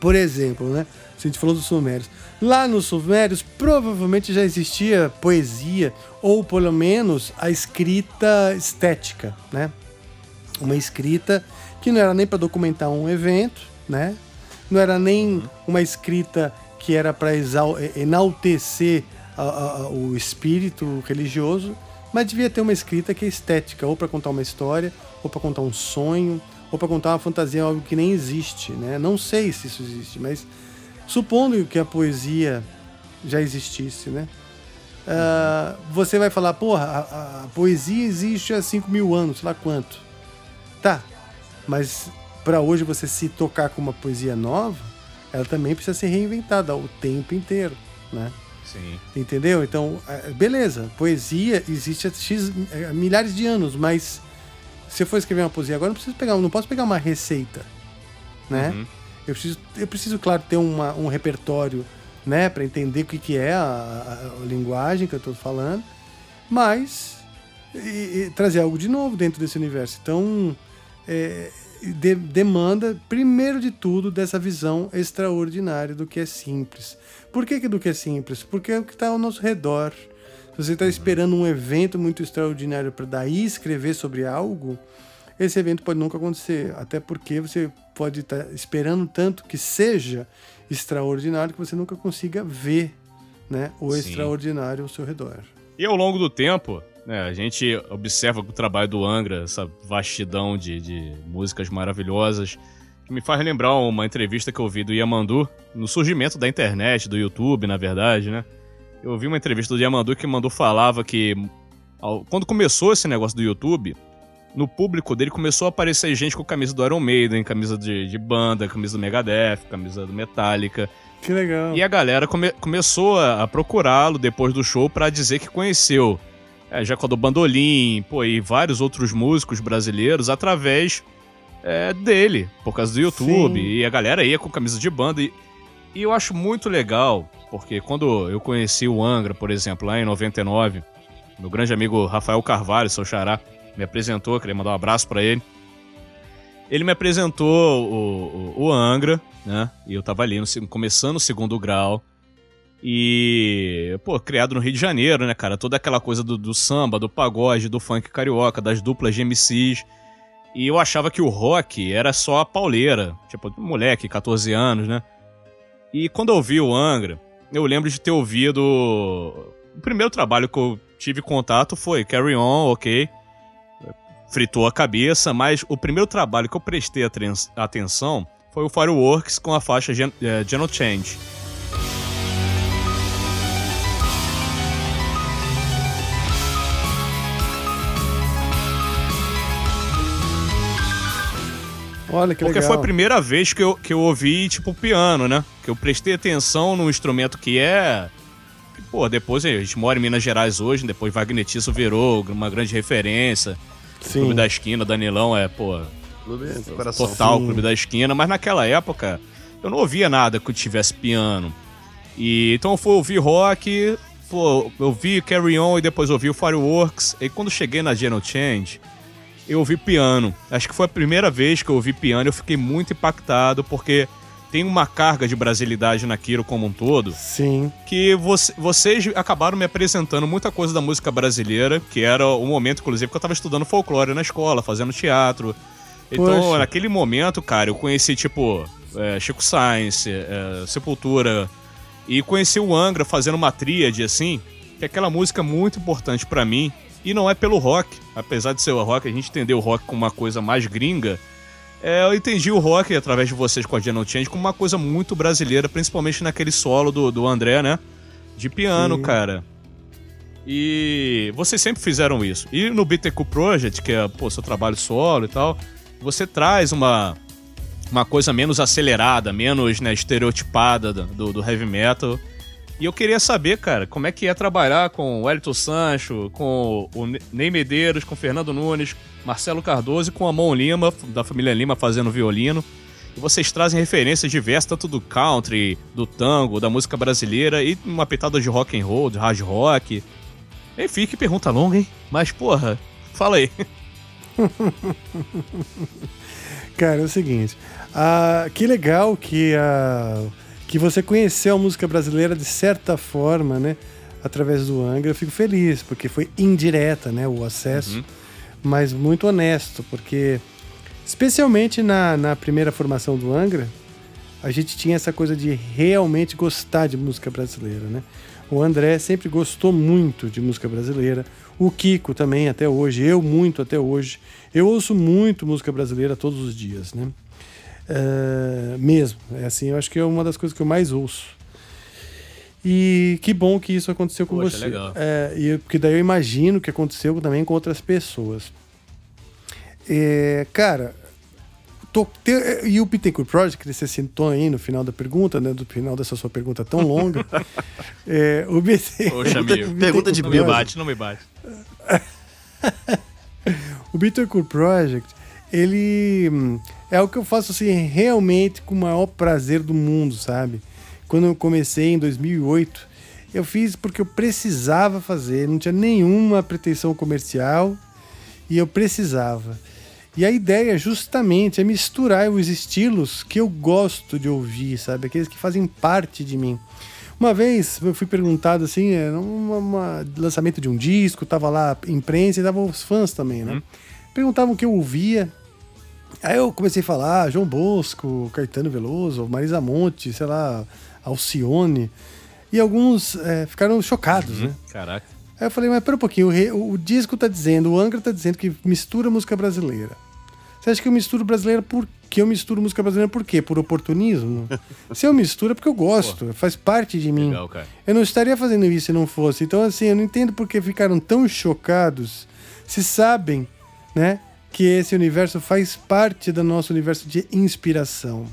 Por exemplo, né? Se a gente falou dos sumérios. Lá nos sumérios, provavelmente já existia poesia, ou pelo menos a escrita estética, né? Uma escrita que não era nem para documentar um evento, né? Não era nem uma escrita que era para enaltecer a- a- o espírito religioso, mas devia ter uma escrita que é estética, ou para contar uma história, ou para contar um sonho, ou para contar uma fantasia, algo que nem existe, né? Não sei se isso existe, mas supondo que a poesia já existisse, né? Ah, você vai falar, porra, a, a poesia existe há 5 mil anos, sei lá quanto. Tá, mas para hoje você se tocar com uma poesia nova, ela também precisa ser reinventada o tempo inteiro, né? Sim. Entendeu? Então, é, beleza, poesia existe há X, é, milhares de anos, mas se eu for escrever uma poesia agora, não preciso pegar, não posso pegar uma receita, né? Uhum. Eu preciso, eu preciso, claro, ter uma, um repertório, né, para entender o que, que é a, a- a linguagem que eu estou falando, mas e- e trazer algo de novo dentro desse universo. Então, é, de- demanda, primeiro de tudo, dessa visão extraordinária do que é simples. Por que, que do que é simples? Porque é o que está ao nosso redor. Se você está esperando um evento muito extraordinário para daí escrever sobre algo, esse evento pode nunca acontecer. Até porque você pode estar esperando tanto que seja extraordinário que você nunca consiga ver né, o Sim. extraordinário ao seu redor. E ao longo do tempo, né, a gente observa o trabalho do Angra, essa vastidão de, de músicas maravilhosas, que me faz lembrar uma entrevista que eu ouvi do Yamandu, no surgimento da internet, do YouTube, na verdade, né? Eu ouvi uma entrevista do Yamandu que Yamandu falava que ao- quando começou esse negócio do YouTube, no público dele começou a aparecer gente com camisa do Iron Maiden, camisa de, de banda, camisa do Megadeth, camisa do Metallica. Que legal. E a galera come- começou a, a procurá-lo depois do show pra dizer que conheceu é, Jacó do Bandolim, pô, e vários outros músicos brasileiros através é, dele, por causa do YouTube. Sim. E a galera ia com camisa de banda. E, e eu acho muito legal, porque quando eu conheci o Angra, por exemplo, lá em 99, meu grande amigo Rafael Carvalho, seu xará, me apresentou, queria mandar um abraço pra ele. Ele me apresentou o, o, o Angra, né? E eu tava ali no, começando o segundo grau. E, pô, criado no Rio de Janeiro, né, cara? Toda aquela coisa do, do samba, do pagode, do funk carioca, das duplas de MCs. E eu achava que o rock era só a pauleira. Tipo, moleque, 14 anos, né? E quando eu ouvi o Angra, eu lembro de ter ouvido. O primeiro trabalho que eu tive contato foi Carry On, ok. Fritou a cabeça, mas o primeiro trabalho que eu prestei atenção foi o Fireworks com a faixa Gen eh, General Change. Olha que Porque legal. foi a primeira vez que eu, que eu ouvi, tipo, piano, né? Que eu prestei atenção num instrumento que é. que, Pô, depois a gente mora em Minas Gerais hoje, depois Wagner Tiso virou uma grande referência. Sim. Clube da Esquina, Danilão é, pô, Clube do coração. total Sim. Clube da Esquina, mas naquela época eu não ouvia nada que tivesse piano. E então eu fui ouvir rock, pô, eu vi Carry On e depois ouvi o Fireworks. E quando cheguei na General Change, eu ouvi piano. Acho que foi a primeira vez que eu ouvi piano e eu fiquei muito impactado porque tem uma carga de brasilidade naquilo como um todo Sim. que voce- vocês acabaram me apresentando muita coisa da música brasileira, que era o momento, inclusive, que eu tava estudando folclore na escola, fazendo teatro. Então, Poxa. naquele momento, cara, eu conheci, tipo, é, Chico Sainz, é, Sepultura, e conheci o Angra fazendo uma tríade, assim, que é aquela música muito importante pra mim, e não é pelo rock. Apesar de ser o rock, a gente entendeu o rock como uma coisa mais gringa, é, eu entendi o rock, através de vocês com a Gentle Change, como uma coisa muito brasileira, principalmente naquele solo do, do André, né? De piano, Sim. cara. E vocês sempre fizeram isso. E no Bittencourt Project, que é, pô, seu trabalho solo e tal, você traz uma, uma coisa menos acelerada, menos né, estereotipada do, do heavy metal. E eu queria saber, cara, como é que é trabalhar com o Elton Sancho, com o Ne- Ney Medeiros, com o Fernando Nunes, Marcelo Cardoso e com a Mão Lima, da família Lima, fazendo violino. E vocês trazem referências diversas, tanto do country, do tango, da música brasileira e uma pitada de rock and roll, de hard rock. Enfim, que pergunta longa, hein? Mas, porra, fala aí. Cara, é o seguinte. ah, que legal que, ah, que você conheceu a música brasileira de certa forma, né? Através do Angra. Eu fico feliz, porque foi indireta, né? O acesso. Uhum. Mas muito honesto, porque especialmente na, na primeira formação do Angra, a gente tinha essa coisa de realmente gostar de música brasileira, né? O André sempre gostou muito de música brasileira. O Kiko também, até hoje. Eu muito até hoje. Eu ouço muito música brasileira todos os dias, né? É, mesmo. É assim, eu acho que é uma das coisas que eu mais ouço. E que bom que isso aconteceu com Poxa, você. legal. É, e, porque daí eu imagino que aconteceu também com outras pessoas. É, cara, tô- te- e o Bittencourt Project, que você citou aí no final da pergunta, né? Do final dessa sua pergunta tão longa. é, o BT, Poxa, amigo. Pergunta de Não me bate, não me bate. O Bittencourt Project, ele é o que eu faço assim realmente com o maior prazer do mundo, sabe? Quando eu comecei em 2008, eu fiz porque eu precisava fazer, não tinha nenhuma pretensão comercial e eu precisava. E a ideia justamente é misturar os estilos que eu gosto de ouvir, sabe? Aqueles que fazem parte de mim. Uma vez eu fui perguntado assim, era um lançamento de um disco, tava lá a imprensa e tava os fãs também, né? Perguntavam o que eu ouvia. Aí eu comecei a falar ah, João Bosco, Caetano Veloso, Marisa Monte, sei lá, Alcione. E alguns eh, ficaram chocados, né? Caraca. Aí eu falei, mas pera um pouquinho, o, re- o disco tá dizendo, o Angra tá dizendo que mistura música brasileira. Você acha que eu misturo brasileira por que eu misturo música brasileira por quê? Por oportunismo? Se eu misturo é porque eu gosto, faz parte de mim. Legal, cara. Eu não estaria fazendo isso se não fosse. Então, assim, eu não entendo por que ficaram tão chocados se sabem, né, que esse universo faz parte do nosso universo de inspiração.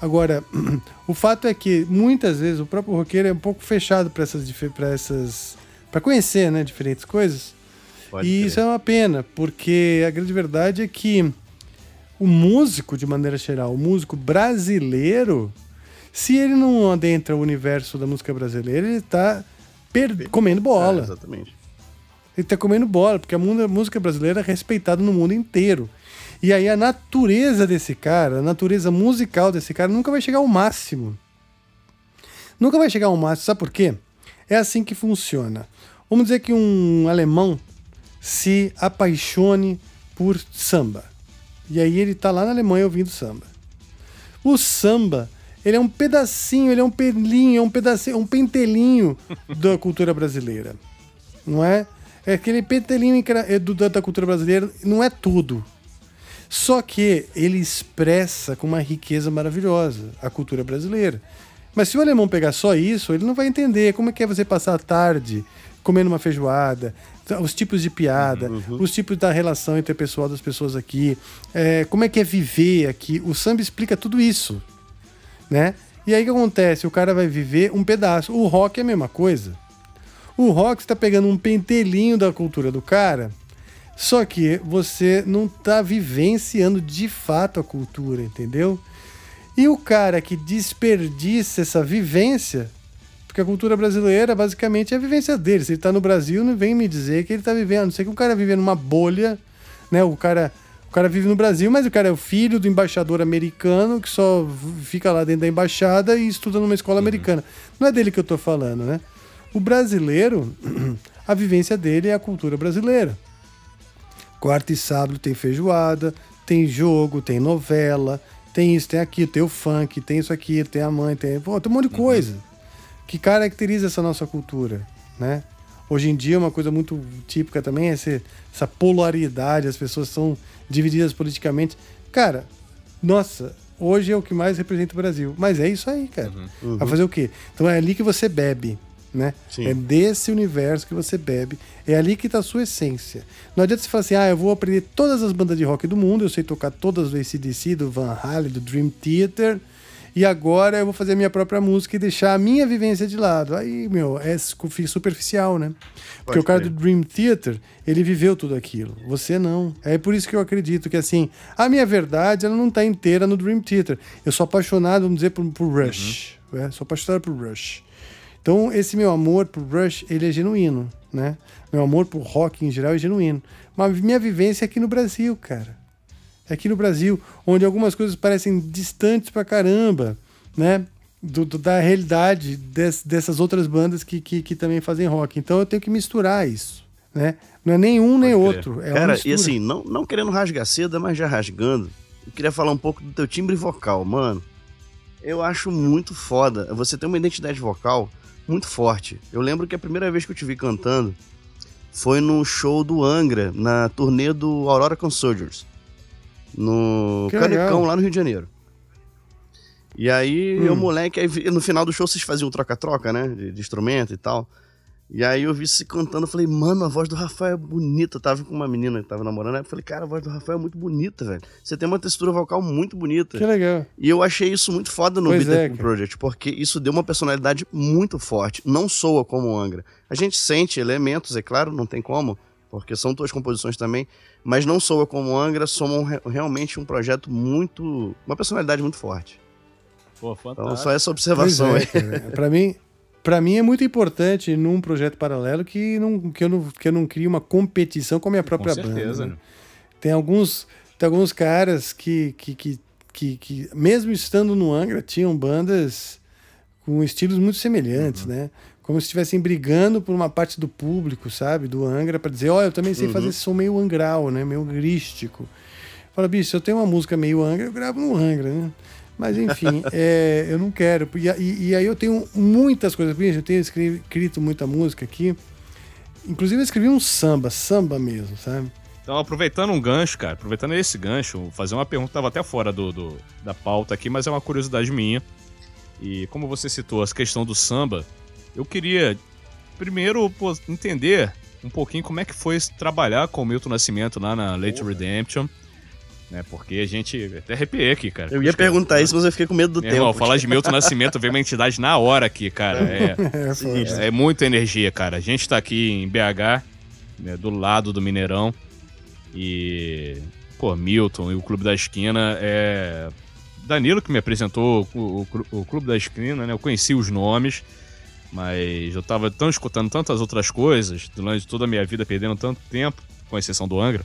Agora, o fato é que muitas vezes o próprio roqueiro é um pouco fechado para essas para essas para conhecer, né, diferentes coisas. Pode e isso é uma pena, porque a grande verdade é que o músico, de maneira geral, o músico brasileiro, se ele não adentra o universo da música brasileira, ele está comendo bola. É, exatamente. Ele tá comendo bola, porque a música brasileira é respeitada no mundo inteiro. E aí a natureza desse cara, a natureza musical desse cara nunca vai chegar ao máximo. Nunca vai chegar ao máximo, sabe por quê? É assim que funciona. Vamos dizer que um alemão se apaixone por samba. E aí ele tá lá na Alemanha ouvindo samba. O samba, ele é um pedacinho, ele é um pelinho, é um pedacinho, um pentelinho da cultura brasileira. Não é? É aquele pentelinho é da cultura brasileira, não é tudo. Só que ele expressa com uma riqueza maravilhosa a cultura brasileira. Mas se o alemão pegar só isso, ele não vai entender como é que é você passar a tarde comendo uma feijoada, os tipos de piada, uhum. os tipos da relação interpessoal das pessoas aqui, é, como é que é viver aqui. O samba explica tudo isso, né? E aí o que acontece? O cara vai viver um pedaço. O rock é a mesma coisa. O rock está pegando um pentelinho da cultura do cara, só que você não está vivenciando de fato a cultura, entendeu? E o cara que desperdiça essa vivência, porque a cultura brasileira basicamente é a vivência dele. Se ele está no Brasil, não vem me dizer que ele está vivendo. Não sei que o cara vive numa bolha, né? O cara, o cara vive no Brasil, mas o cara é o filho do embaixador americano que só fica lá dentro da embaixada e estuda numa escola uhum. americana. Não é dele que eu estou falando, né? O brasileiro, a vivência dele é a cultura brasileira. Quarta e sábado tem feijoada, tem jogo, tem novela, tem isso, tem aquilo, tem o funk, tem isso aqui, tem a mãe, tem, pô, tem um monte de uhum. coisa que caracteriza essa nossa cultura, né? Hoje em dia, uma coisa muito típica também é essa, essa polaridade, as pessoas são divididas politicamente. Cara, nossa, hoje é o que mais representa o Brasil. Mas é isso aí, cara. Uhum. Uhum. Vai fazer o quê? Então é ali que você bebe né? É desse universo que você bebe. É ali que está a sua essência. Não adianta você falar assim, ah, eu vou aprender todas as bandas de rock do mundo, eu sei tocar todas do ACDC, do Van Halen, do Dream Theater, e agora eu vou fazer a minha própria música e deixar a minha vivência de lado. Aí, meu, é superficial, né? Porque Pode o cara do Dream Theater, ele viveu tudo aquilo. Você não. É por isso que eu acredito que, assim, a minha verdade, ela não está inteira no Dream Theater. Eu sou apaixonado, vamos dizer, por, por Rush. Uhum. É, sou apaixonado por Rush. Então, esse meu amor por Rush, ele é genuíno, né? Meu amor por rock em geral é genuíno. Mas minha vivência é aqui no Brasil, cara. É aqui no Brasil, onde algumas coisas parecem distantes pra caramba, né? Do, do, da realidade des, dessas outras bandas que, que, que, também fazem rock. Então eu tenho que misturar isso, né? Não é nem um nem outro. É Cara, e assim, não, não querendo rasgar seda, mas já rasgando, eu queria falar um pouco do teu timbre vocal, mano. Eu acho muito foda. Você tem uma identidade vocal muito forte. Eu lembro que a primeira vez que eu te vi cantando foi no show do Angra, na turnê do Aurora Consoldiers, no que Canecão, legal. lá no Rio de Janeiro. E aí, hum. eu, moleque, aí, no final do show vocês faziam troca-troca, né? De, de instrumento e tal. E aí eu vi se cantando, eu falei, mano, a voz do Rafael é bonita. Eu tava com uma menina que tava namorando, eu falei, cara, a voz do Rafael é muito bonita, velho. Você tem uma textura vocal muito bonita. Que legal. E eu achei isso muito foda no pois Beat é, Project, porque isso deu uma personalidade muito forte. Não soa como o Angra. A gente sente elementos, é claro, não tem como, porque são tuas composições também, mas não soa como o Angra, somam realmente um projeto muito. uma personalidade muito forte. Pô, fantástico. Então, só essa observação é, aí. Pra mim, para mim é muito importante num projeto paralelo que, não, que, eu não, que eu não crie uma competição com a minha própria com certeza, banda. Né? Tem alguns tem alguns caras que, que, que, que, que, mesmo estando no Angra, tinham bandas com estilos muito semelhantes, uhum. né? Como se estivessem brigando por uma parte do público, sabe? Do Angra, para dizer, olha, eu também sei uhum. fazer esse som meio angral, né? Meio angrístico. Fala, bicho, se eu tenho uma música meio Angra, eu gravo no Angra, né? Mas enfim, é, eu não quero. E, e, e, aí eu tenho muitas coisas. Eu tenho escrito muita música aqui. Inclusive eu escrevi um samba, samba mesmo, sabe? Então, aproveitando um gancho, cara, aproveitando esse gancho, fazer uma pergunta, tava até fora do, do, da pauta aqui, mas é uma curiosidade minha. E como você citou a questão do samba, eu queria primeiro pô, entender um pouquinho como é que foi trabalhar com o Milton Nascimento lá na Late Porra. Redemption né? Porque a gente. Até arrepiei aqui, cara. Eu ia Acho perguntar que... isso, mas eu fiquei com medo do Meu tempo. Irmão, falar de Milton Nascimento veio uma entidade na hora aqui, cara. É, é, é, muita energia, cara. A gente tá aqui em BH, né, do lado do Mineirão. E. Pô, Milton e o Clube da Esquina é. Danilo que me apresentou o, o, o Clube da Esquina, né? Eu conheci os nomes. Mas eu tava tão escutando tantas outras coisas durante toda a minha vida, perdendo tanto tempo com exceção do Angra,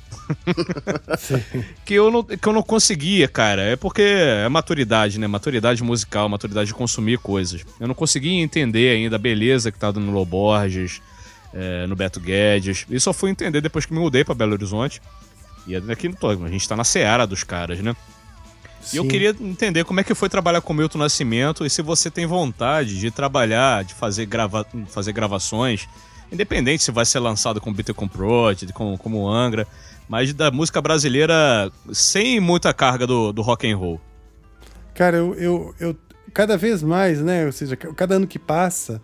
que, eu não, que eu não conseguia, cara. É porque é maturidade, né? Maturidade musical, maturidade de consumir coisas. Eu não conseguia entender ainda a beleza que tá no Low Borges, é, no Beto Guedes. E só fui entender depois que me mudei para Belo Horizonte. E aqui a gente tá na seara dos caras, né? Sim. E eu queria entender como é que foi trabalhar com o Milton Nascimento e se você tem vontade de trabalhar, de fazer, grava fazer gravações, independente se vai ser lançado com Bitter com Project, como, Angra, mas da música brasileira sem muita carga do, do rock and roll. Cara, eu, eu, eu cada vez mais, né? Ou seja, cada ano que passa,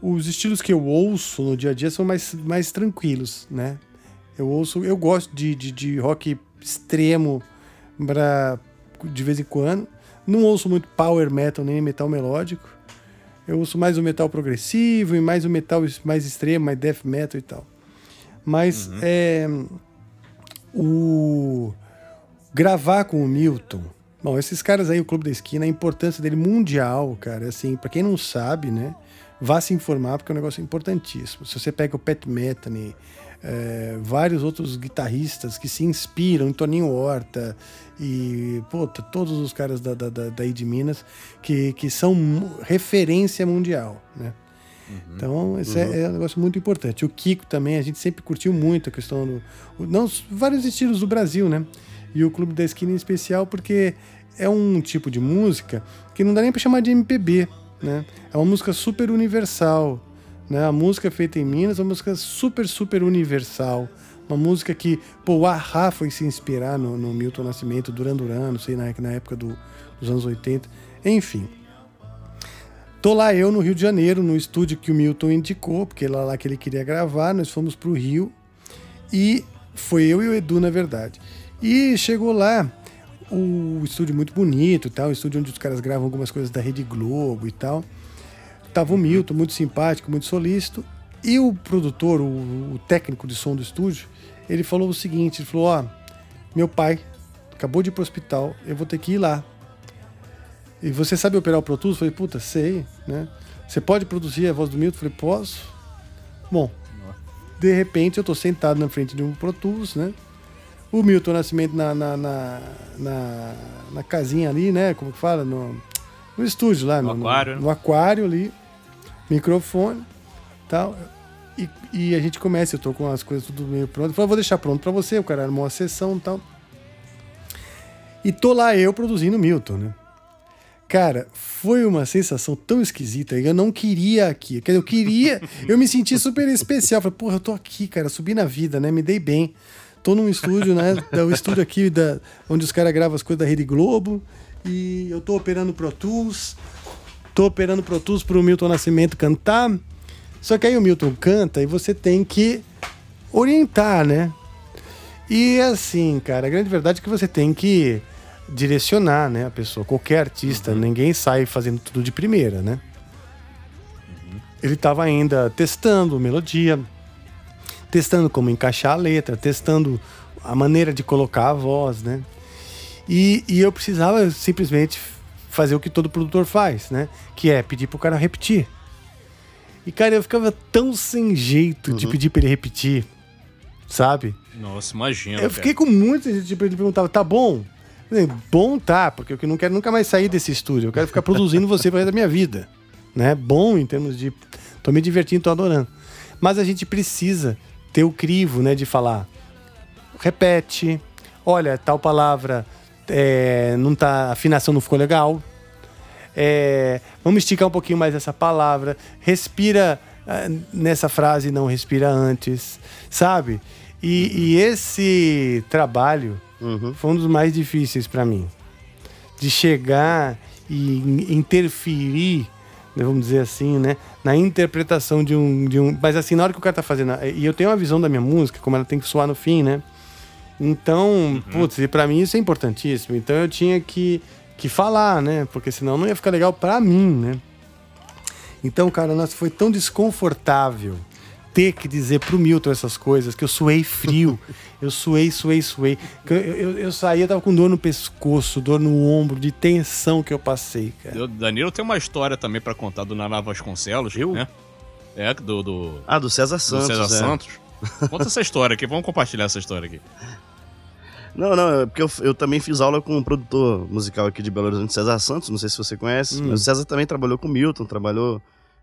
os estilos que eu ouço no dia a dia são mais, mais tranquilos, né? Eu ouço, eu gosto de, de, de rock extremo para de vez em quando. Não ouço muito power metal nem metal melódico. Eu ouço mais o metal progressivo e mais o metal mais extremo, mais death metal e tal. Mas uhum. é, o gravar com o Milton. Bom, esses caras aí, o Clube da Esquina, a importância dele mundial, cara, assim, para quem não sabe, né, vá se informar porque é um negócio importantíssimo. Se você pega o Pat Metheny, é, vários outros guitarristas que se inspiram em Toninho Horta e puta, todos os caras da, da, da, daí de Minas que, que são referência mundial, né? Uhum, então, esse é, uhum. é, é, um negócio muito importante. O Kiko também, a gente sempre curtiu muito a questão do. Não, vários estilos do Brasil, né? E o Clube da Esquina em especial, porque é um tipo de música que não dá nem para chamar de MPB, né? É uma música super universal. Né? A música feita em Minas é uma música super, super universal. Uma música que, pô, o Ahá foi se inspirar no, no Milton Nascimento, Duran Duran, não sei, na, na época do, dos anos 80. Enfim. Tô lá eu no Rio de Janeiro, no estúdio que o Milton indicou, porque lá, lá que ele queria gravar, nós fomos pro Rio. E foi eu e o Edu, na verdade. E chegou lá, o estúdio muito bonito tal, o estúdio onde os caras gravam algumas coisas da Rede Globo e tal. Tava o Milton, muito simpático, muito solícito. E o produtor, o, o técnico de som do estúdio, ele falou o seguinte: ele falou, ó, meu pai acabou de ir pro hospital, eu vou ter que ir lá. E você sabe operar o Pro Tools? Eu falei, puta, sei, né? Você pode produzir a voz do Milton? Eu falei, posso. Bom, de repente eu tô sentado na frente de um Pro Tools, né? O Milton Nascimento na, na, na, na, na casinha ali, né? Como que fala? No, no estúdio lá. No, no aquário. No, no aquário ali microfone tal. E, e, a gente começa, eu tô com as coisas tudo meio pronto. Eu falei, vou deixar pronto para você, o cara armou uma sessão e tal. E tô lá eu produzindo Milton, né? Cara, foi uma sensação tão esquisita. Eu não queria aqui. Eu queria. Eu me senti super especial. Falei, porra, eu tô aqui, cara. Subi na vida, né? Me dei bem. Tô num estúdio, né? O estúdio aqui da, onde os caras gravam as coisas da Rede Globo. E eu tô operando Pro Tools. Tô operando Pro Tools pro Milton Nascimento cantar. Só que aí o Milton canta e você tem que orientar, né? E assim, cara, a grande verdade é que você tem que direcionar, né, a pessoa. Qualquer artista, uhum. ninguém sai fazendo tudo de primeira, né? Uhum. Ele estava ainda testando melodia, testando como encaixar a letra, testando a maneira de colocar a voz, né? E, e eu precisava simplesmente fazer o que todo produtor faz, né? Que é pedir pro cara repetir. E, cara, eu ficava tão sem jeito uhum. de pedir pra ele repetir, sabe? Nossa, imagina. Eu fiquei com muita gente, tipo, ele perguntava, tá bom? Falei, bom tá, porque eu não quero nunca mais sair desse estúdio. Eu quero ficar produzindo você pro resto da minha vida. Né? Bom em termos de. tô me divertindo, tô adorando. Mas a gente precisa ter o crivo, né? De falar. Repete. Olha, tal palavra é, não tá, a afinação não ficou legal. É, vamos esticar um pouquinho mais essa palavra. Respira ah, nessa frase, não respira antes, sabe? E, e esse trabalho uhum. foi um dos mais difíceis para mim. De chegar e interferir, né, vamos dizer assim, né? Na interpretação de um, de um. Mas assim, na hora que o cara tá fazendo. E eu tenho uma visão da minha música, como ela tem que soar no fim, né? Então, uhum. putz, e pra mim isso é importantíssimo. Então eu tinha que, que falar, né? Porque senão não ia ficar legal pra mim, né? Então, cara, nossa, foi tão desconfortável ter que dizer pro Milton essas coisas, que eu suei frio. eu suei, suei, suei. Eu, eu, eu saí, eu tava com dor no pescoço, dor no ombro, de tensão que eu passei, cara. O Danilo tem uma história também para contar do Naná Vasconcelos, eu? né? É, do, do... Ah, do César Santos. Do César é. Santos Conta essa história aqui, vamos compartilhar essa história aqui. Não, não, é porque eu, eu também fiz aula com um produtor musical aqui de Belo Horizonte, César Santos, não sei se você conhece, Hum. mas o César também trabalhou com Milton, trabalhou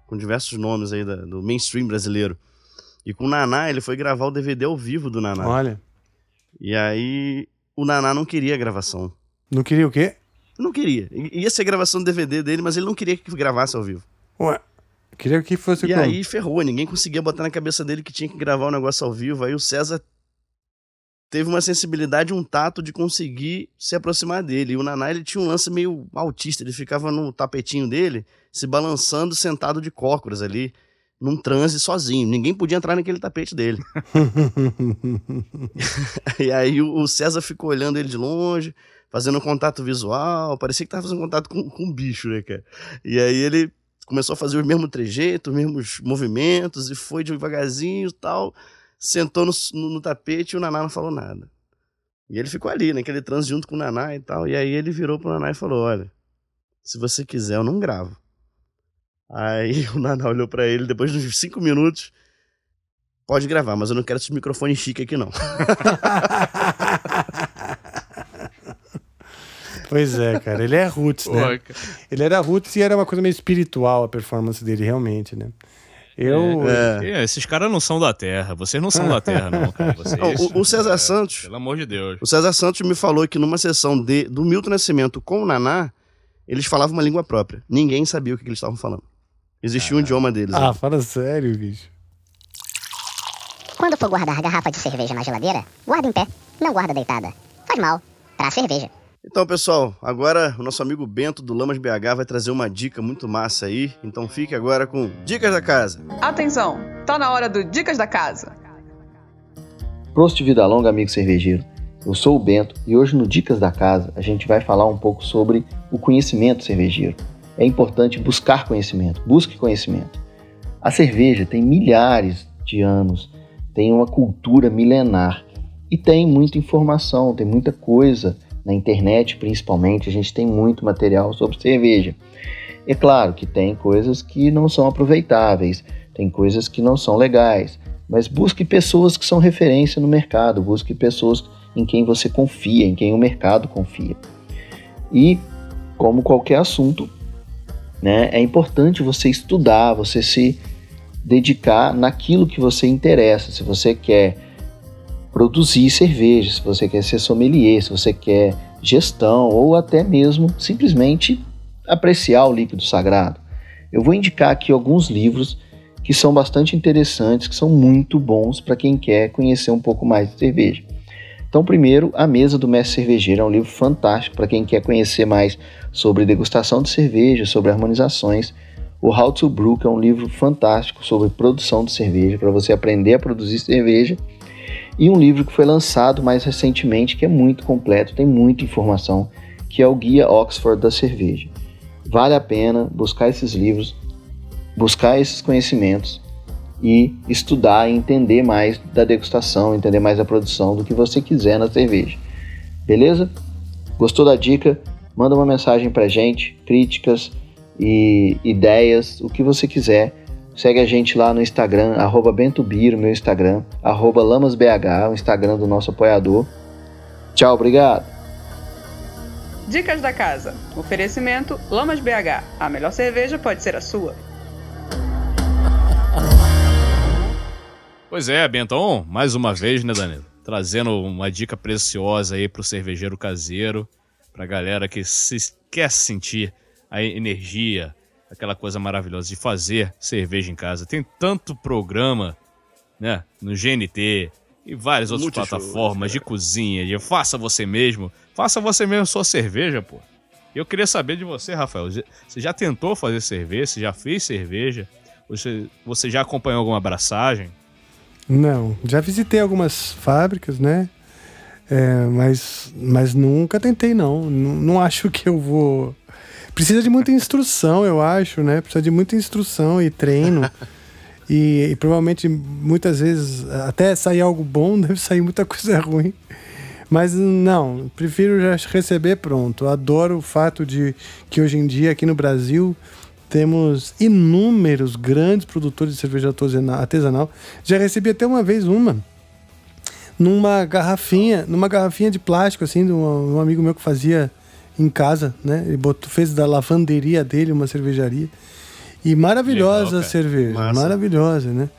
com diversos nomes aí da- do mainstream brasileiro. E com o Naná, ele foi gravar o DVD ao vivo do Naná. Olha. E aí o Naná não queria a gravação. Não queria o quê? Não queria. Ia ser gravação do DVD dele, mas ele não queria que gravasse ao vivo. Ué. Queria que fosse E como? aí ferrou, ninguém conseguia botar na cabeça dele que tinha que gravar o negócio ao vivo. Aí o César teve uma sensibilidade, um tato de conseguir se aproximar dele. E o Naná, ele tinha um lance meio autista, ele ficava no tapetinho dele, se balançando, sentado de cócoras ali, num transe sozinho. Ninguém podia entrar naquele tapete dele. e aí o César ficou olhando ele de longe, fazendo um contato visual, parecia que tava fazendo contato com, com um bicho, né, cara? E aí ele começou a fazer o mesmo trejeito, os mesmos movimentos, e foi devagarzinho e tal, sentou no, no- no tapete e o Naná não falou nada. E ele ficou ali, naquele transe junto com o Naná e tal, e aí ele virou pro Naná e falou, olha, se você quiser eu não gravo. Aí o Naná olhou pra ele, depois de uns cinco minutos, pode gravar, mas eu não quero esse microfone chique aqui não. Pois é, cara. Ele é roots, né? Ele era roots e era uma coisa meio espiritual a performance dele, realmente, né? Eu. É. É, esses caras não são da Terra. Vocês não são da Terra, não, cara. Vocês, o- o César é, Santos- Pelo amor de Deus. O César Santos me falou que numa sessão de, do Milton Nascimento com o Naná, eles falavam uma língua própria. Ninguém sabia o que, que eles estavam falando. Existia um idioma deles. Ah, né? fala sério, bicho. Quando for guardar a garrafa de cerveja na geladeira, guarda em pé, não guarda deitada. Faz mal para a cerveja. Então, pessoal, agora o nosso amigo Bento do Lamas BH vai trazer uma dica muito massa aí. Então fique agora com Dicas da Casa. Atenção, tá na hora do Dicas da Casa. Prost Vida Longa, amigo cervejeiro. Eu sou o Bento e hoje no Dicas da Casa a gente vai falar um pouco sobre o conhecimento cervejeiro. É importante buscar conhecimento, busque conhecimento. A cerveja tem milhares de anos, tem uma cultura milenar e tem muita informação, tem muita coisa na internet, principalmente, a gente tem muito material sobre cerveja. É claro que tem coisas que não são aproveitáveis, tem coisas que não são legais, mas busque pessoas que são referência no mercado, busque pessoas em quem você confia, em quem o mercado confia. E, como qualquer assunto, né, é importante você estudar, você se dedicar naquilo que você interessa. Se você quer produzir cerveja, se você quer ser sommelier, se você quer gestão ou até mesmo simplesmente apreciar o líquido sagrado. Eu vou indicar aqui alguns livros que são bastante interessantes, que são muito bons para quem quer conhecer um pouco mais de cerveja. Então, primeiro, A Mesa do Mestre Cervejeiro é um livro fantástico para quem quer conhecer mais sobre degustação de cerveja, sobre harmonizações. O How to Brew, que é um livro fantástico sobre produção de cerveja, para você aprender a produzir cerveja. E um livro que foi lançado mais recentemente, que é muito completo, tem muita informação, que é o Guia Oxford da Cerveja. Vale a pena buscar esses livros, buscar esses conhecimentos e estudar e entender mais da degustação, entender mais da produção do que você quiser na cerveja. Beleza? Gostou da dica? Manda uma mensagem pra gente, críticas e ideias, o que você quiser. Segue a gente lá no Instagram, arroba BentoBir, meu Instagram, arroba LamasBH, o Instagram do nosso apoiador. Tchau, obrigado! Dicas da Casa. Oferecimento Lamas BH. A melhor cerveja pode ser a sua. Pois é, Bentão, mais uma vez, né, Danilo? Trazendo uma dica preciosa aí pro cervejeiro caseiro, pra galera que se quer sentir a energia, aquela coisa maravilhosa de fazer cerveja em casa. Tem tanto programa, né, no GNT e várias outras plataformas é. de cozinha, de faça você mesmo. Faça você mesmo sua cerveja, pô. Eu queria saber de você, Rafael. Você já tentou fazer cerveja? Você já fez cerveja? Você, você já acompanhou alguma abraçagem? Não, já visitei algumas fábricas, né? É, mas, mas nunca tentei, não. Não, não acho que eu vou. Precisa de muita instrução, eu acho, né? Precisa de muita instrução e treino. e, e provavelmente, muitas vezes, até sair algo bom, deve sair muita coisa ruim. Mas não, prefiro já receber pronto. Adoro o fato de que hoje em dia, aqui no Brasil, Temos inúmeros grandes produtores de cerveja artesana- artesanal. Já recebi até uma vez uma numa garrafinha, numa garrafinha de plástico, assim, de um, um amigo meu que fazia em casa, né? Ele botou, fez da lavanderia dele uma cervejaria. E maravilhosa Legal, a cerveja, Massa. maravilhosa, né?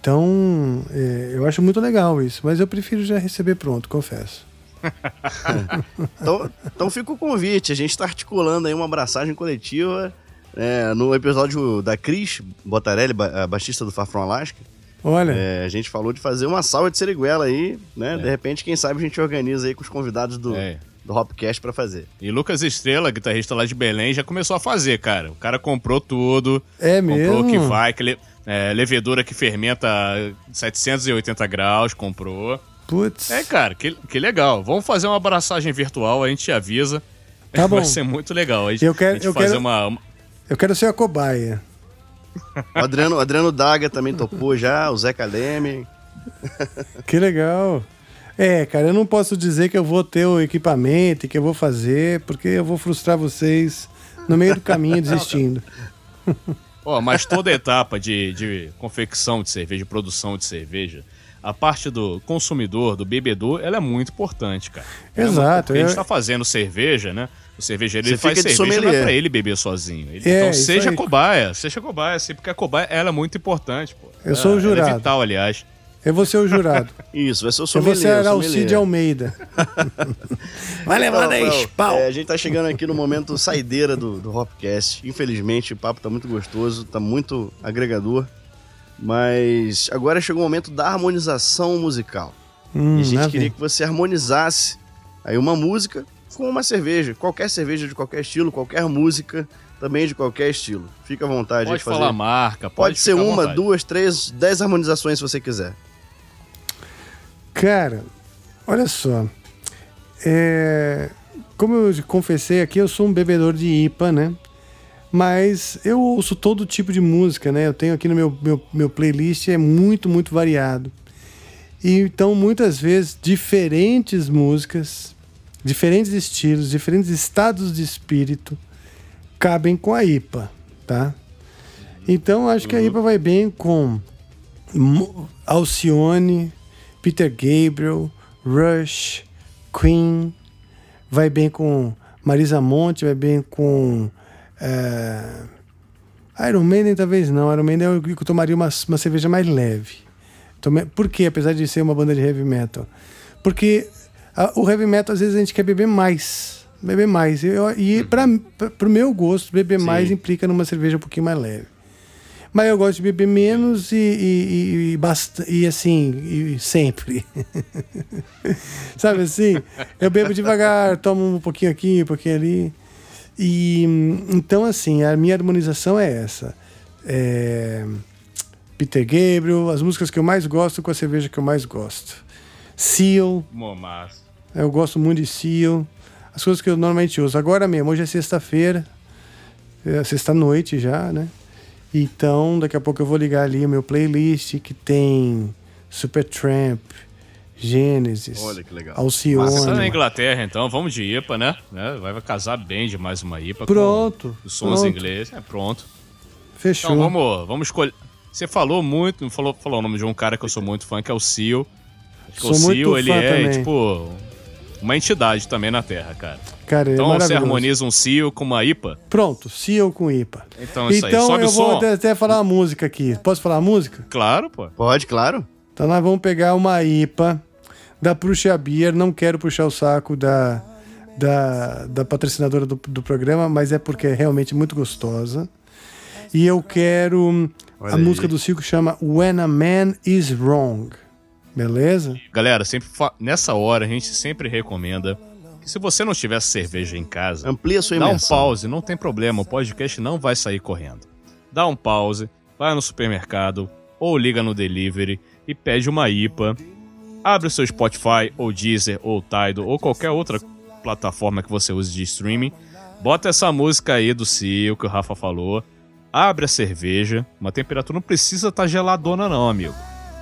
Então, é, eu acho muito legal isso, mas eu prefiro já receber pronto, confesso. Então, então fica o convite. A gente está articulando aí uma abraçagem coletiva é, no episódio da Cris Botarelli, ba- a baixista do Far From Alaska. Olha, É, a gente falou de fazer uma salva de seriguela aí, né? De repente, quem sabe a gente organiza aí com os convidados do, É. do Hopcast pra fazer. E Lucas Estrela, guitarrista lá de Belém, já começou a fazer, cara. O cara comprou tudo. é Comprou o que mesmo? vai, que le- é, levedura que fermenta 780 graus, comprou. Putz, É, cara, que, que legal. Vamos fazer uma abraçagem virtual, a gente avisa. Tá bom. Vai ser muito legal. A gente, Eu quero- a gente eu fazer quero- uma, uma- eu quero ser a cobaia. O Adriano, o Adriano Daga também topou já, o Zeca Leme. Que legal. É, cara, eu não posso dizer que eu vou ter o equipamento e que eu vou fazer, porque eu vou frustrar vocês no meio do caminho desistindo. Ó, mas toda etapa de, de confecção de cerveja, de produção de cerveja, a parte do consumidor, do bebedor, ela é muito importante, cara. É Exato, Porque a gente eu- tá fazendo cerveja, né? O cervejeiro ele faz cerveja, não é pra ele beber sozinho. Ele- É, então seja aí. cobaia, seja cobaia, assim, porque a cobaia ela é muito importante, pô. Eu sou o Ela- ela jurado. É vital, aliás. Eu vou ser o jurado. Isso, vai ser o Eu sommelier. vou ser o sommelier. Almeida. Vai levar Então, 10 Rafael, pau. é, a gente tá chegando aqui no momento saideira do, do Hopcast. Infelizmente, o papo tá muito gostoso, tá muito agregador. Mas agora chegou o momento da harmonização musical. Hum, e a gente queria vem. que você harmonizasse aí uma música com uma cerveja. Qualquer cerveja de qualquer estilo, qualquer música também de qualquer estilo. Fica à vontade Pode de fazer. falar marca, pode, Pode ser uma, duas, três, dez harmonizações se você quiser. Cara, olha só. É, Como eu confessei aqui, eu sou um bebedor de IPA, né? Mas eu ouço todo tipo de música, né? Eu tenho aqui no meu, meu, meu playlist, é muito, muito variado. E então, muitas vezes, diferentes músicas, diferentes estilos, diferentes estados de espírito cabem com a IPA, tá? Então, acho que a IPA vai bem com Alcione, Peter Gabriel, Rush, Queen, vai bem com Marisa Monte, vai bem com eh, Iron Maiden talvez não, Iron Maiden eu, eu tomaria uma, uma cerveja mais leve. Tome- Por quê? Apesar de ser uma banda de heavy metal. Porque a- o heavy metal às vezes a gente quer beber mais, beber mais. Eu- e para o meu gosto, beber mais implica numa cerveja um pouquinho mais leve. Mas eu gosto de beber menos e, e, e, e, bast- e assim, e sempre. Sabe assim? Eu bebo devagar, tomo um pouquinho aqui, um pouquinho ali. E então, assim, a minha harmonização é essa. É, Peter Gabriel, as músicas que eu mais gosto com a cerveja que eu mais gosto. Seal, massa. eu gosto muito de Seal. As coisas que eu normalmente uso. Agora mesmo, hoje é sexta-feira, é sexta-noite já, né? Então, daqui a pouco eu vou ligar ali o meu playlist que tem Supertramp, Gênesis, Olha que legal. Alcione. Você tá na Inglaterra, então, vamos de IPA, né? né? Vai casar bem de mais uma IPA. Pronto, Com os sons pronto. ingleses. É, pronto. Fechou. Então vamos, vamos escolher. Você falou muito, falou, falou o nome de um cara que eu sou muito fã, que é o Seal. Acho que Sou o Seal, ele é, também. tipo, uma entidade também na Terra, cara. Cara, é Então você maravilhoso. harmoniza um Seal com uma IPA. Pronto, Seal com IPA. Então isso aí. Então Sobe eu vou até, até falar a música aqui. Posso falar a música? Claro, pô. Pode, claro. Então nós vamos pegar uma IPA da Pruxa Beer. Não quero puxar o saco da, da, da patrocinadora do, do programa, mas é porque é realmente muito gostosa. E eu quero hum, Olha a aí. música do Cico chama When a Man Is Wrong. Beleza? Galera, sempre nessa hora a gente sempre recomenda se você não tiver cerveja em casa, Amplia sua Dá um imersão. pause, não tem problema, o podcast não vai sair correndo. Dá um pause, vai no supermercado ou liga no delivery e pede uma IPA. Abre o seu Spotify ou Deezer ou Tidal ou qualquer outra plataforma que você use de streaming. Bota essa música aí do Cio que o Rafa falou. Abre a cerveja. Uma temperatura não precisa estar geladona não, amigo.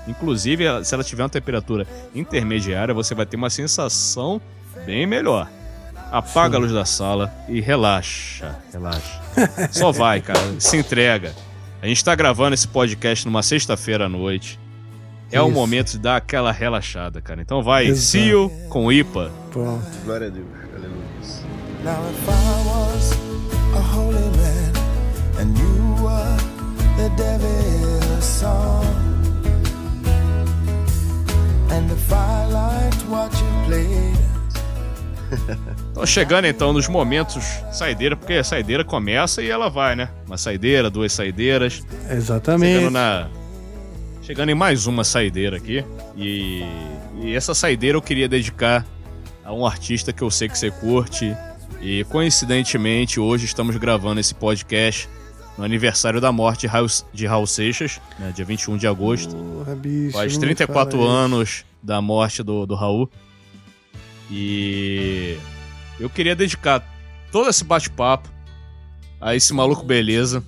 Inclusive, se ela tiver uma temperatura intermediária, você vai ter uma sensação bem melhor. apaga a luz da sala e relaxa, relaxa. Só vai, cara, se entrega. A gente tá gravando esse podcast numa sexta-feira à noite. É o Isso. momento de dar aquela relaxada, cara. Então vai, Exato. Cio com IPA. Pronto. Glória a Deus. Aleluia. Now if I was a holy man and you were the devil's son, and if I liked what you played. Então chegando então nos momentos saideira, porque a saideira começa e ela vai, né? Uma saideira, duas saideiras. Exatamente. Chegando na. Chegando em mais uma saideira aqui. E, e essa saideira eu queria dedicar a um artista que eu sei que você curte. E coincidentemente, hoje estamos gravando esse podcast no aniversário da morte de Raul, Seixas, né, dia 21 de agosto. Porra, bicho, Faz não 34 fala isso. anos da morte do, do Raul. E eu queria dedicar todo esse bate-papo a esse maluco beleza.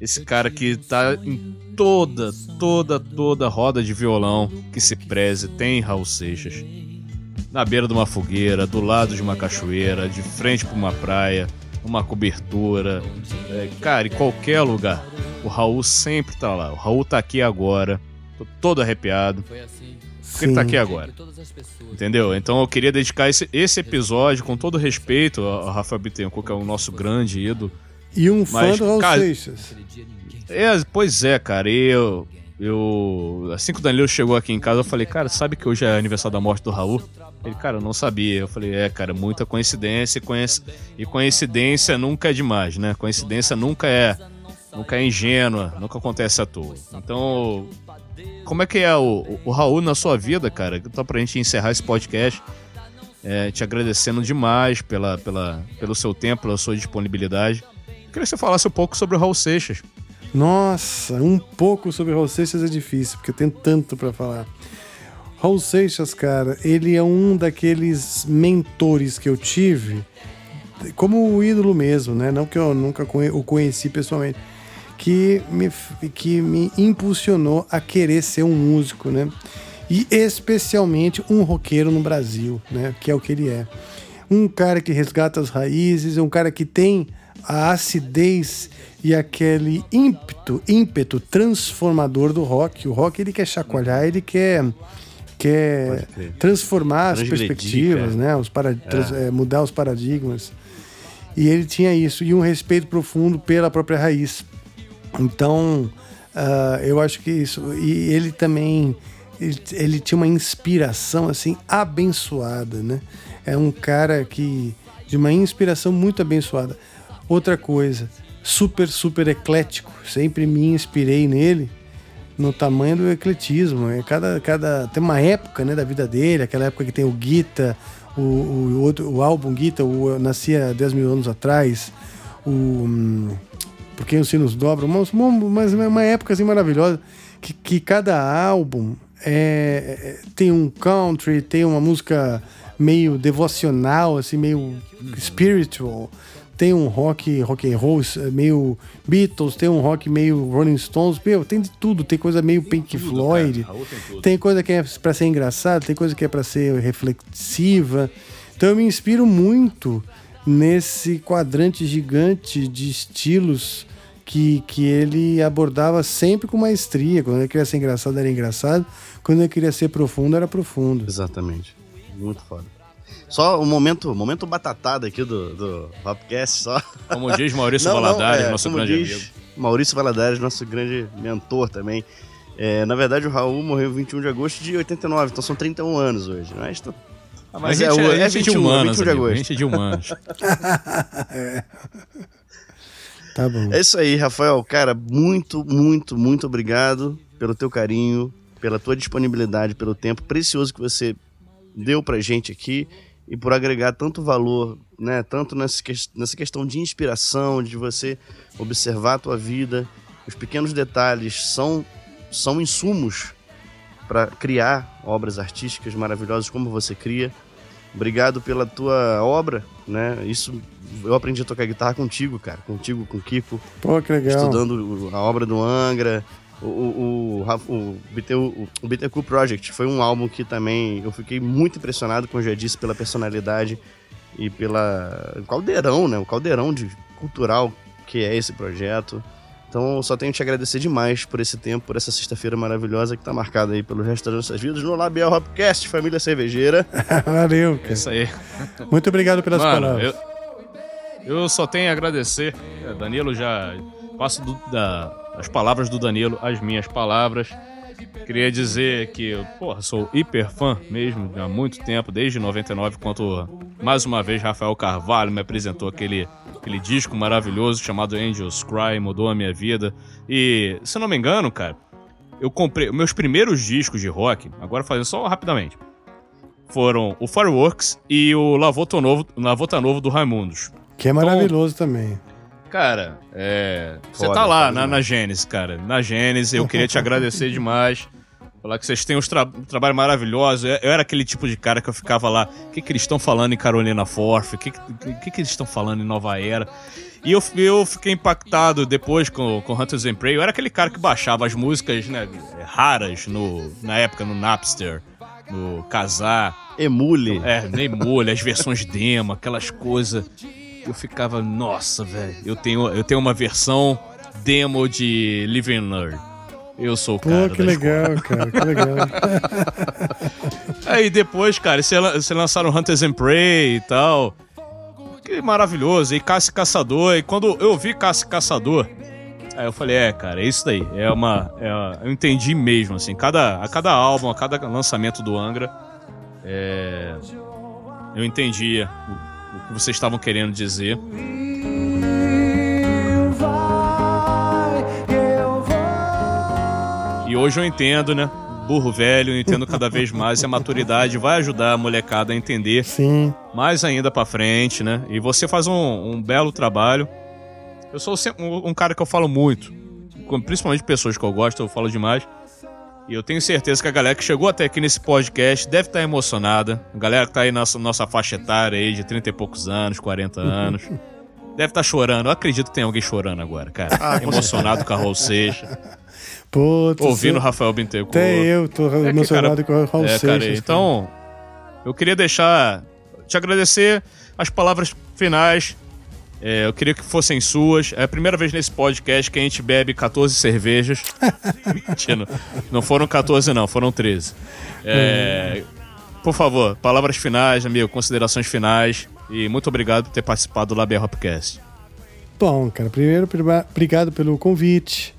Esse cara que tá em toda, toda, toda roda de violão que se preze tem Raul Seixas. Na beira de uma fogueira, do lado de uma cachoeira, de frente pra uma praia, uma cobertura. é, cara, em qualquer lugar. O Raul sempre tá lá. O Raul tá aqui agora. Tô todo arrepiado. Porque ele tá aqui agora. Entendeu? Então eu queria dedicar esse, esse episódio, com todo respeito ao Rafael Bittencourt, que é o nosso grande ídolo. E um fã Mas, do Raul cara, Seixas. É, pois é, cara. Eu, eu. Assim que o Danilo chegou aqui em casa, eu falei, cara, sabe que hoje é aniversário da morte do Raul? Ele, cara, eu não sabia. Eu falei, é, cara, muita coincidência e, coinc- e coincidência nunca é demais, né? Coincidência nunca é. Nunca é ingênua, nunca acontece à toa. Então, como é que é o, o Raul na sua vida, cara? Então, pra gente encerrar esse podcast, é, te agradecendo demais pela, pela, pelo seu tempo, pela sua disponibilidade. Queria que você falasse um pouco sobre o Raul Seixas. Nossa, um pouco sobre Raul Seixas é difícil, porque eu tenho tanto pra falar. Raul Seixas, cara, ele é um daqueles mentores que eu tive, como o ídolo mesmo, né? Não que eu nunca o conheci pessoalmente, que me, que me impulsionou a querer ser um músico, né? E especialmente um roqueiro no Brasil, né? Que é o que ele é. Um cara que resgata as raízes, um cara que tem a acidez e aquele ímpeto, ímpeto transformador do rock. O rock ele quer chacoalhar, ele quer quer transformar as perspectivas, cara. né? Os para, trans- é, mudar os paradigmas. E ele tinha isso e um respeito profundo pela própria raiz. Então, ah, eu acho que isso. E ele também. Ele, ele tinha uma inspiração assim abençoada, né? É um cara que de uma inspiração muito abençoada. Outra coisa, super super eclético. Sempre me inspirei nele no tamanho do ecletismo. É cada, cada tem uma época, né, da vida dele, aquela época que tem o Gita, o, o, outro, o álbum Gita, o Eu Nascia 10 mil anos atrás, o hum, Por quem os sinos dobram, mas, mas é uma época assim maravilhosa que, que cada álbum é, é- tem um country, tem uma música meio devocional, assim, meio spiritual. Tem um rock, rock and roll, meio Beatles, tem um rock meio Rolling Stones, meu, tem de tudo, tem coisa meio Pink Floyd. Raul tem tudo. Tem coisa que é pra ser engraçada, tem coisa que é pra ser reflexiva. Então eu me inspiro muito nesse quadrante gigante de estilos que, que ele abordava sempre com maestria. Quando ele queria ser engraçado, era engraçado. Quando ele queria ser profundo, era profundo. Exatamente. Muito foda. Só um momento, momento batatada aqui do, do Rapcast, só. Como diz Maurício Não, não, Valadares, é, nosso grande diz amigo. Maurício Valadares, nosso grande mentor também. É, na verdade, o Raul morreu 21 de agosto de 89, então são 31 anos hoje. Mas tá- Ah, Mas mas a é gente é, é a gente 21, de humanos, 21 de amigo, a agosto. gente é de humanos. Tá bom. É isso aí, Rafael. Cara, muito, muito, muito obrigado pelo teu carinho, pela tua disponibilidade, pelo tempo precioso que você deu pra gente aqui e por agregar tanto valor, né? Tanto nessa, nessa questão de inspiração, de você observar a tua vida. Os pequenos detalhes são, são insumos para criar obras artísticas maravilhosas como você cria. Obrigado pela tua obra, né? Isso eu aprendi a tocar guitarra contigo, cara, contigo, com o Kiko, Pô, que legal. estudando a obra do Angra. O, o, o, o, BT o, o Bittencourt Project foi um álbum que também eu fiquei muito impressionado, como eu já disse, pela personalidade e pela o caldeirão, né? O caldeirão de cultural que é esse projeto. Então, só tenho que te agradecer demais por esse tempo, por essa sexta-feira maravilhosa que tá marcada aí pelo resto das nossas vidas no Labial Hopcast, família cervejeira. Valeu. É isso aí. Muito obrigado pelas Mano, palavras. eu, eu só tenho a agradecer. É, Danilo já passo do- da, as palavras do Danilo às minhas palavras. Queria dizer que, eu, porra, sou hiper fã mesmo há muito tempo, desde 99, quando mais uma vez Rafael Carvalho me apresentou aquele, aquele disco maravilhoso chamado Angels Cry, mudou a minha vida. E, se eu não me engano, cara, eu comprei meus primeiros discos de rock, agora fazendo só rapidamente, foram o Fireworks e o Lavota Novo, Lavota Novo do Raimundos. Que é maravilhoso também. Cara, é. Você tá lá na, na Gênesis, cara. Na Gênesis, eu queria te agradecer demais. Falar que vocês têm uns tra- um trabalho maravilhoso. Eu, eu era aquele tipo de cara que eu ficava lá. O que, que eles estão falando em Carolina Forth? O que, que, que, que eles estão falando em Nova Era? E eu, eu fiquei impactado depois com, com Hunters and Prey. Eu era aquele cara que baixava as músicas né, raras no, na época no Napster, no Kazaa. Emule. É, nem molho, as versões demo, aquelas coisas. Eu ficava, nossa, velho, eu tenho, eu tenho uma versão demo de Living Nerd. Eu sou o Pô, cara que da escola. legal, cara, que legal. Aí depois, cara, você lan- você lançaram Hunters and Prey e tal. Que maravilhoso. E Caça e Caçador. E quando eu vi Caça e Caçador, aí eu falei, é, cara, é isso daí. É uma. é- eu entendi mesmo, assim. Cada, a cada álbum, a cada lançamento do Angra, é, eu entendia que vocês estavam querendo dizer. E hoje eu entendo, né? Burro velho, eu entendo cada vez mais e a maturidade vai ajudar a molecada a entender Sim. mais ainda pra frente, né? E você faz um, um belo trabalho. Eu sou sempre um, um cara que eu falo muito, principalmente pessoas que eu gosto, eu falo demais. E eu tenho certeza que a galera que chegou até aqui nesse podcast deve estar emocionada. A galera que tá aí na nossa, nossa faixa etária aí de 30 e poucos anos, 40 anos. Deve estar chorando. Eu acredito que tem alguém chorando agora, cara. Ah, com Emocionado com a Raul Seixas. Putz, Ouvindo o Rafael Bittencourt. Até eu tô É que, emocionado cara, com o Raul é, Seixas. cara, então, eu queria deixar. Te agradecer as palavras finais. É, eu queria que fossem suas. É a primeira vez nesse podcast que a gente bebe 14 cervejas. Mentira, não foram 14, não, foram 13. É, por favor, palavras finais, amigo, considerações finais. E muito obrigado por ter participado do Labia Hopcast. Bom, cara, primeiro, obrigado pelo convite.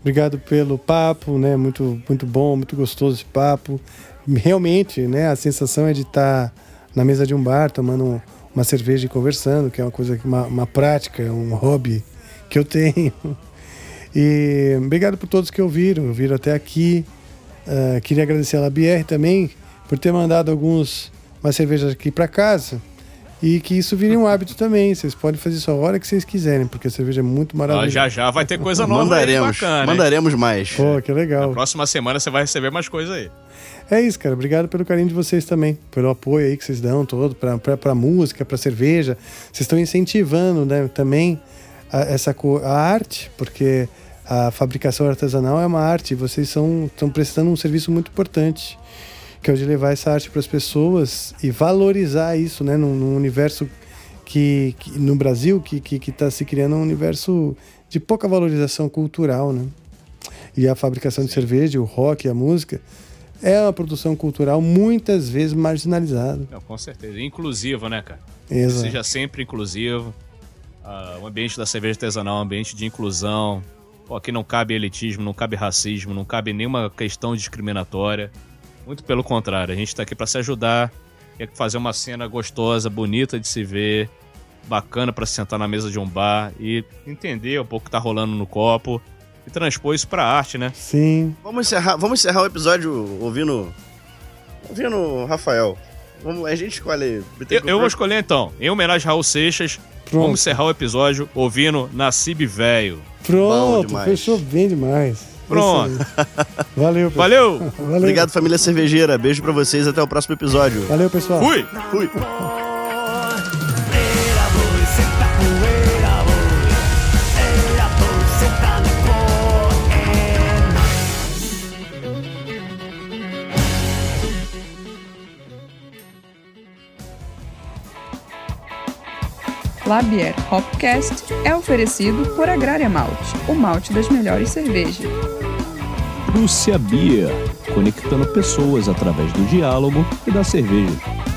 Obrigado pelo papo, né? Muito, muito bom, muito gostoso esse papo. Realmente, né? A sensação é de estar na mesa de um bar, tomando um- uma cerveja e conversando, que é uma coisa, que- uma, uma prática, um hobby que eu tenho. E obrigado por todos que ouviram, ouviram até aqui. Ah, queria agradecer a Labier também por ter mandado alguns umas cervejas aqui para casa. E que isso vire um hábito também. Vocês podem fazer isso a hora que vocês quiserem, porque a cerveja é muito Ó, maravilhosa. já já vai ter coisa nova aí, mandaremos, bacana. hein? mandaremos mais. Pô, que legal. Próxima semana você vai receber mais coisa aí. É isso, cara. Obrigado pelo carinho de vocês também, pelo apoio aí que vocês dão todo pra, pra, pra música, pra cerveja. Vocês estão incentivando né, também a, essa a arte, porque a fabricação artesanal é uma arte vocês são, estão prestando um serviço muito importante, que é o de levar essa arte para as pessoas e valorizar isso, né, num, num universo que, que- no Brasil que está que, que tá se criando um universo de pouca valorização cultural, né? E a fabricação de cerveja, o rock, a música é uma produção cultural muitas vezes marginalizada. Não, com certeza. Inclusiva, né, cara? Exato. Seja sempre inclusivo. Ah, o ambiente da cerveja artesanal é um ambiente de inclusão. Pô, aqui não cabe elitismo, não cabe racismo, não cabe nenhuma questão discriminatória. Muito pelo contrário, a gente tá aqui para se ajudar, quer fazer uma cena gostosa, bonita de se ver, bacana para sentar na mesa de um bar e entender um pouco o que tá rolando no copo e transpor isso pra arte, né? Sim. Vamos encerrar, vamos encerrar o episódio ouvindo. Ouvindo o Rafael. Vamos, a gente escolhe. Eu, eu vou escolher então, em homenagem a Raul Seixas, Pronto. vamos encerrar o episódio ouvindo Nascib Velho. Pronto, fechou bem demais. Pronto. Valeu, pessoal. Valeu! Valeu. Obrigado, família cervejeira. Beijo pra vocês. Até o próximo episódio. Valeu, pessoal. Fui! Fui. Labier Hopcast é oferecido por Agrária Malte, o malte das melhores cervejas. Prússia Beer, conectando pessoas através do diálogo e da cerveja.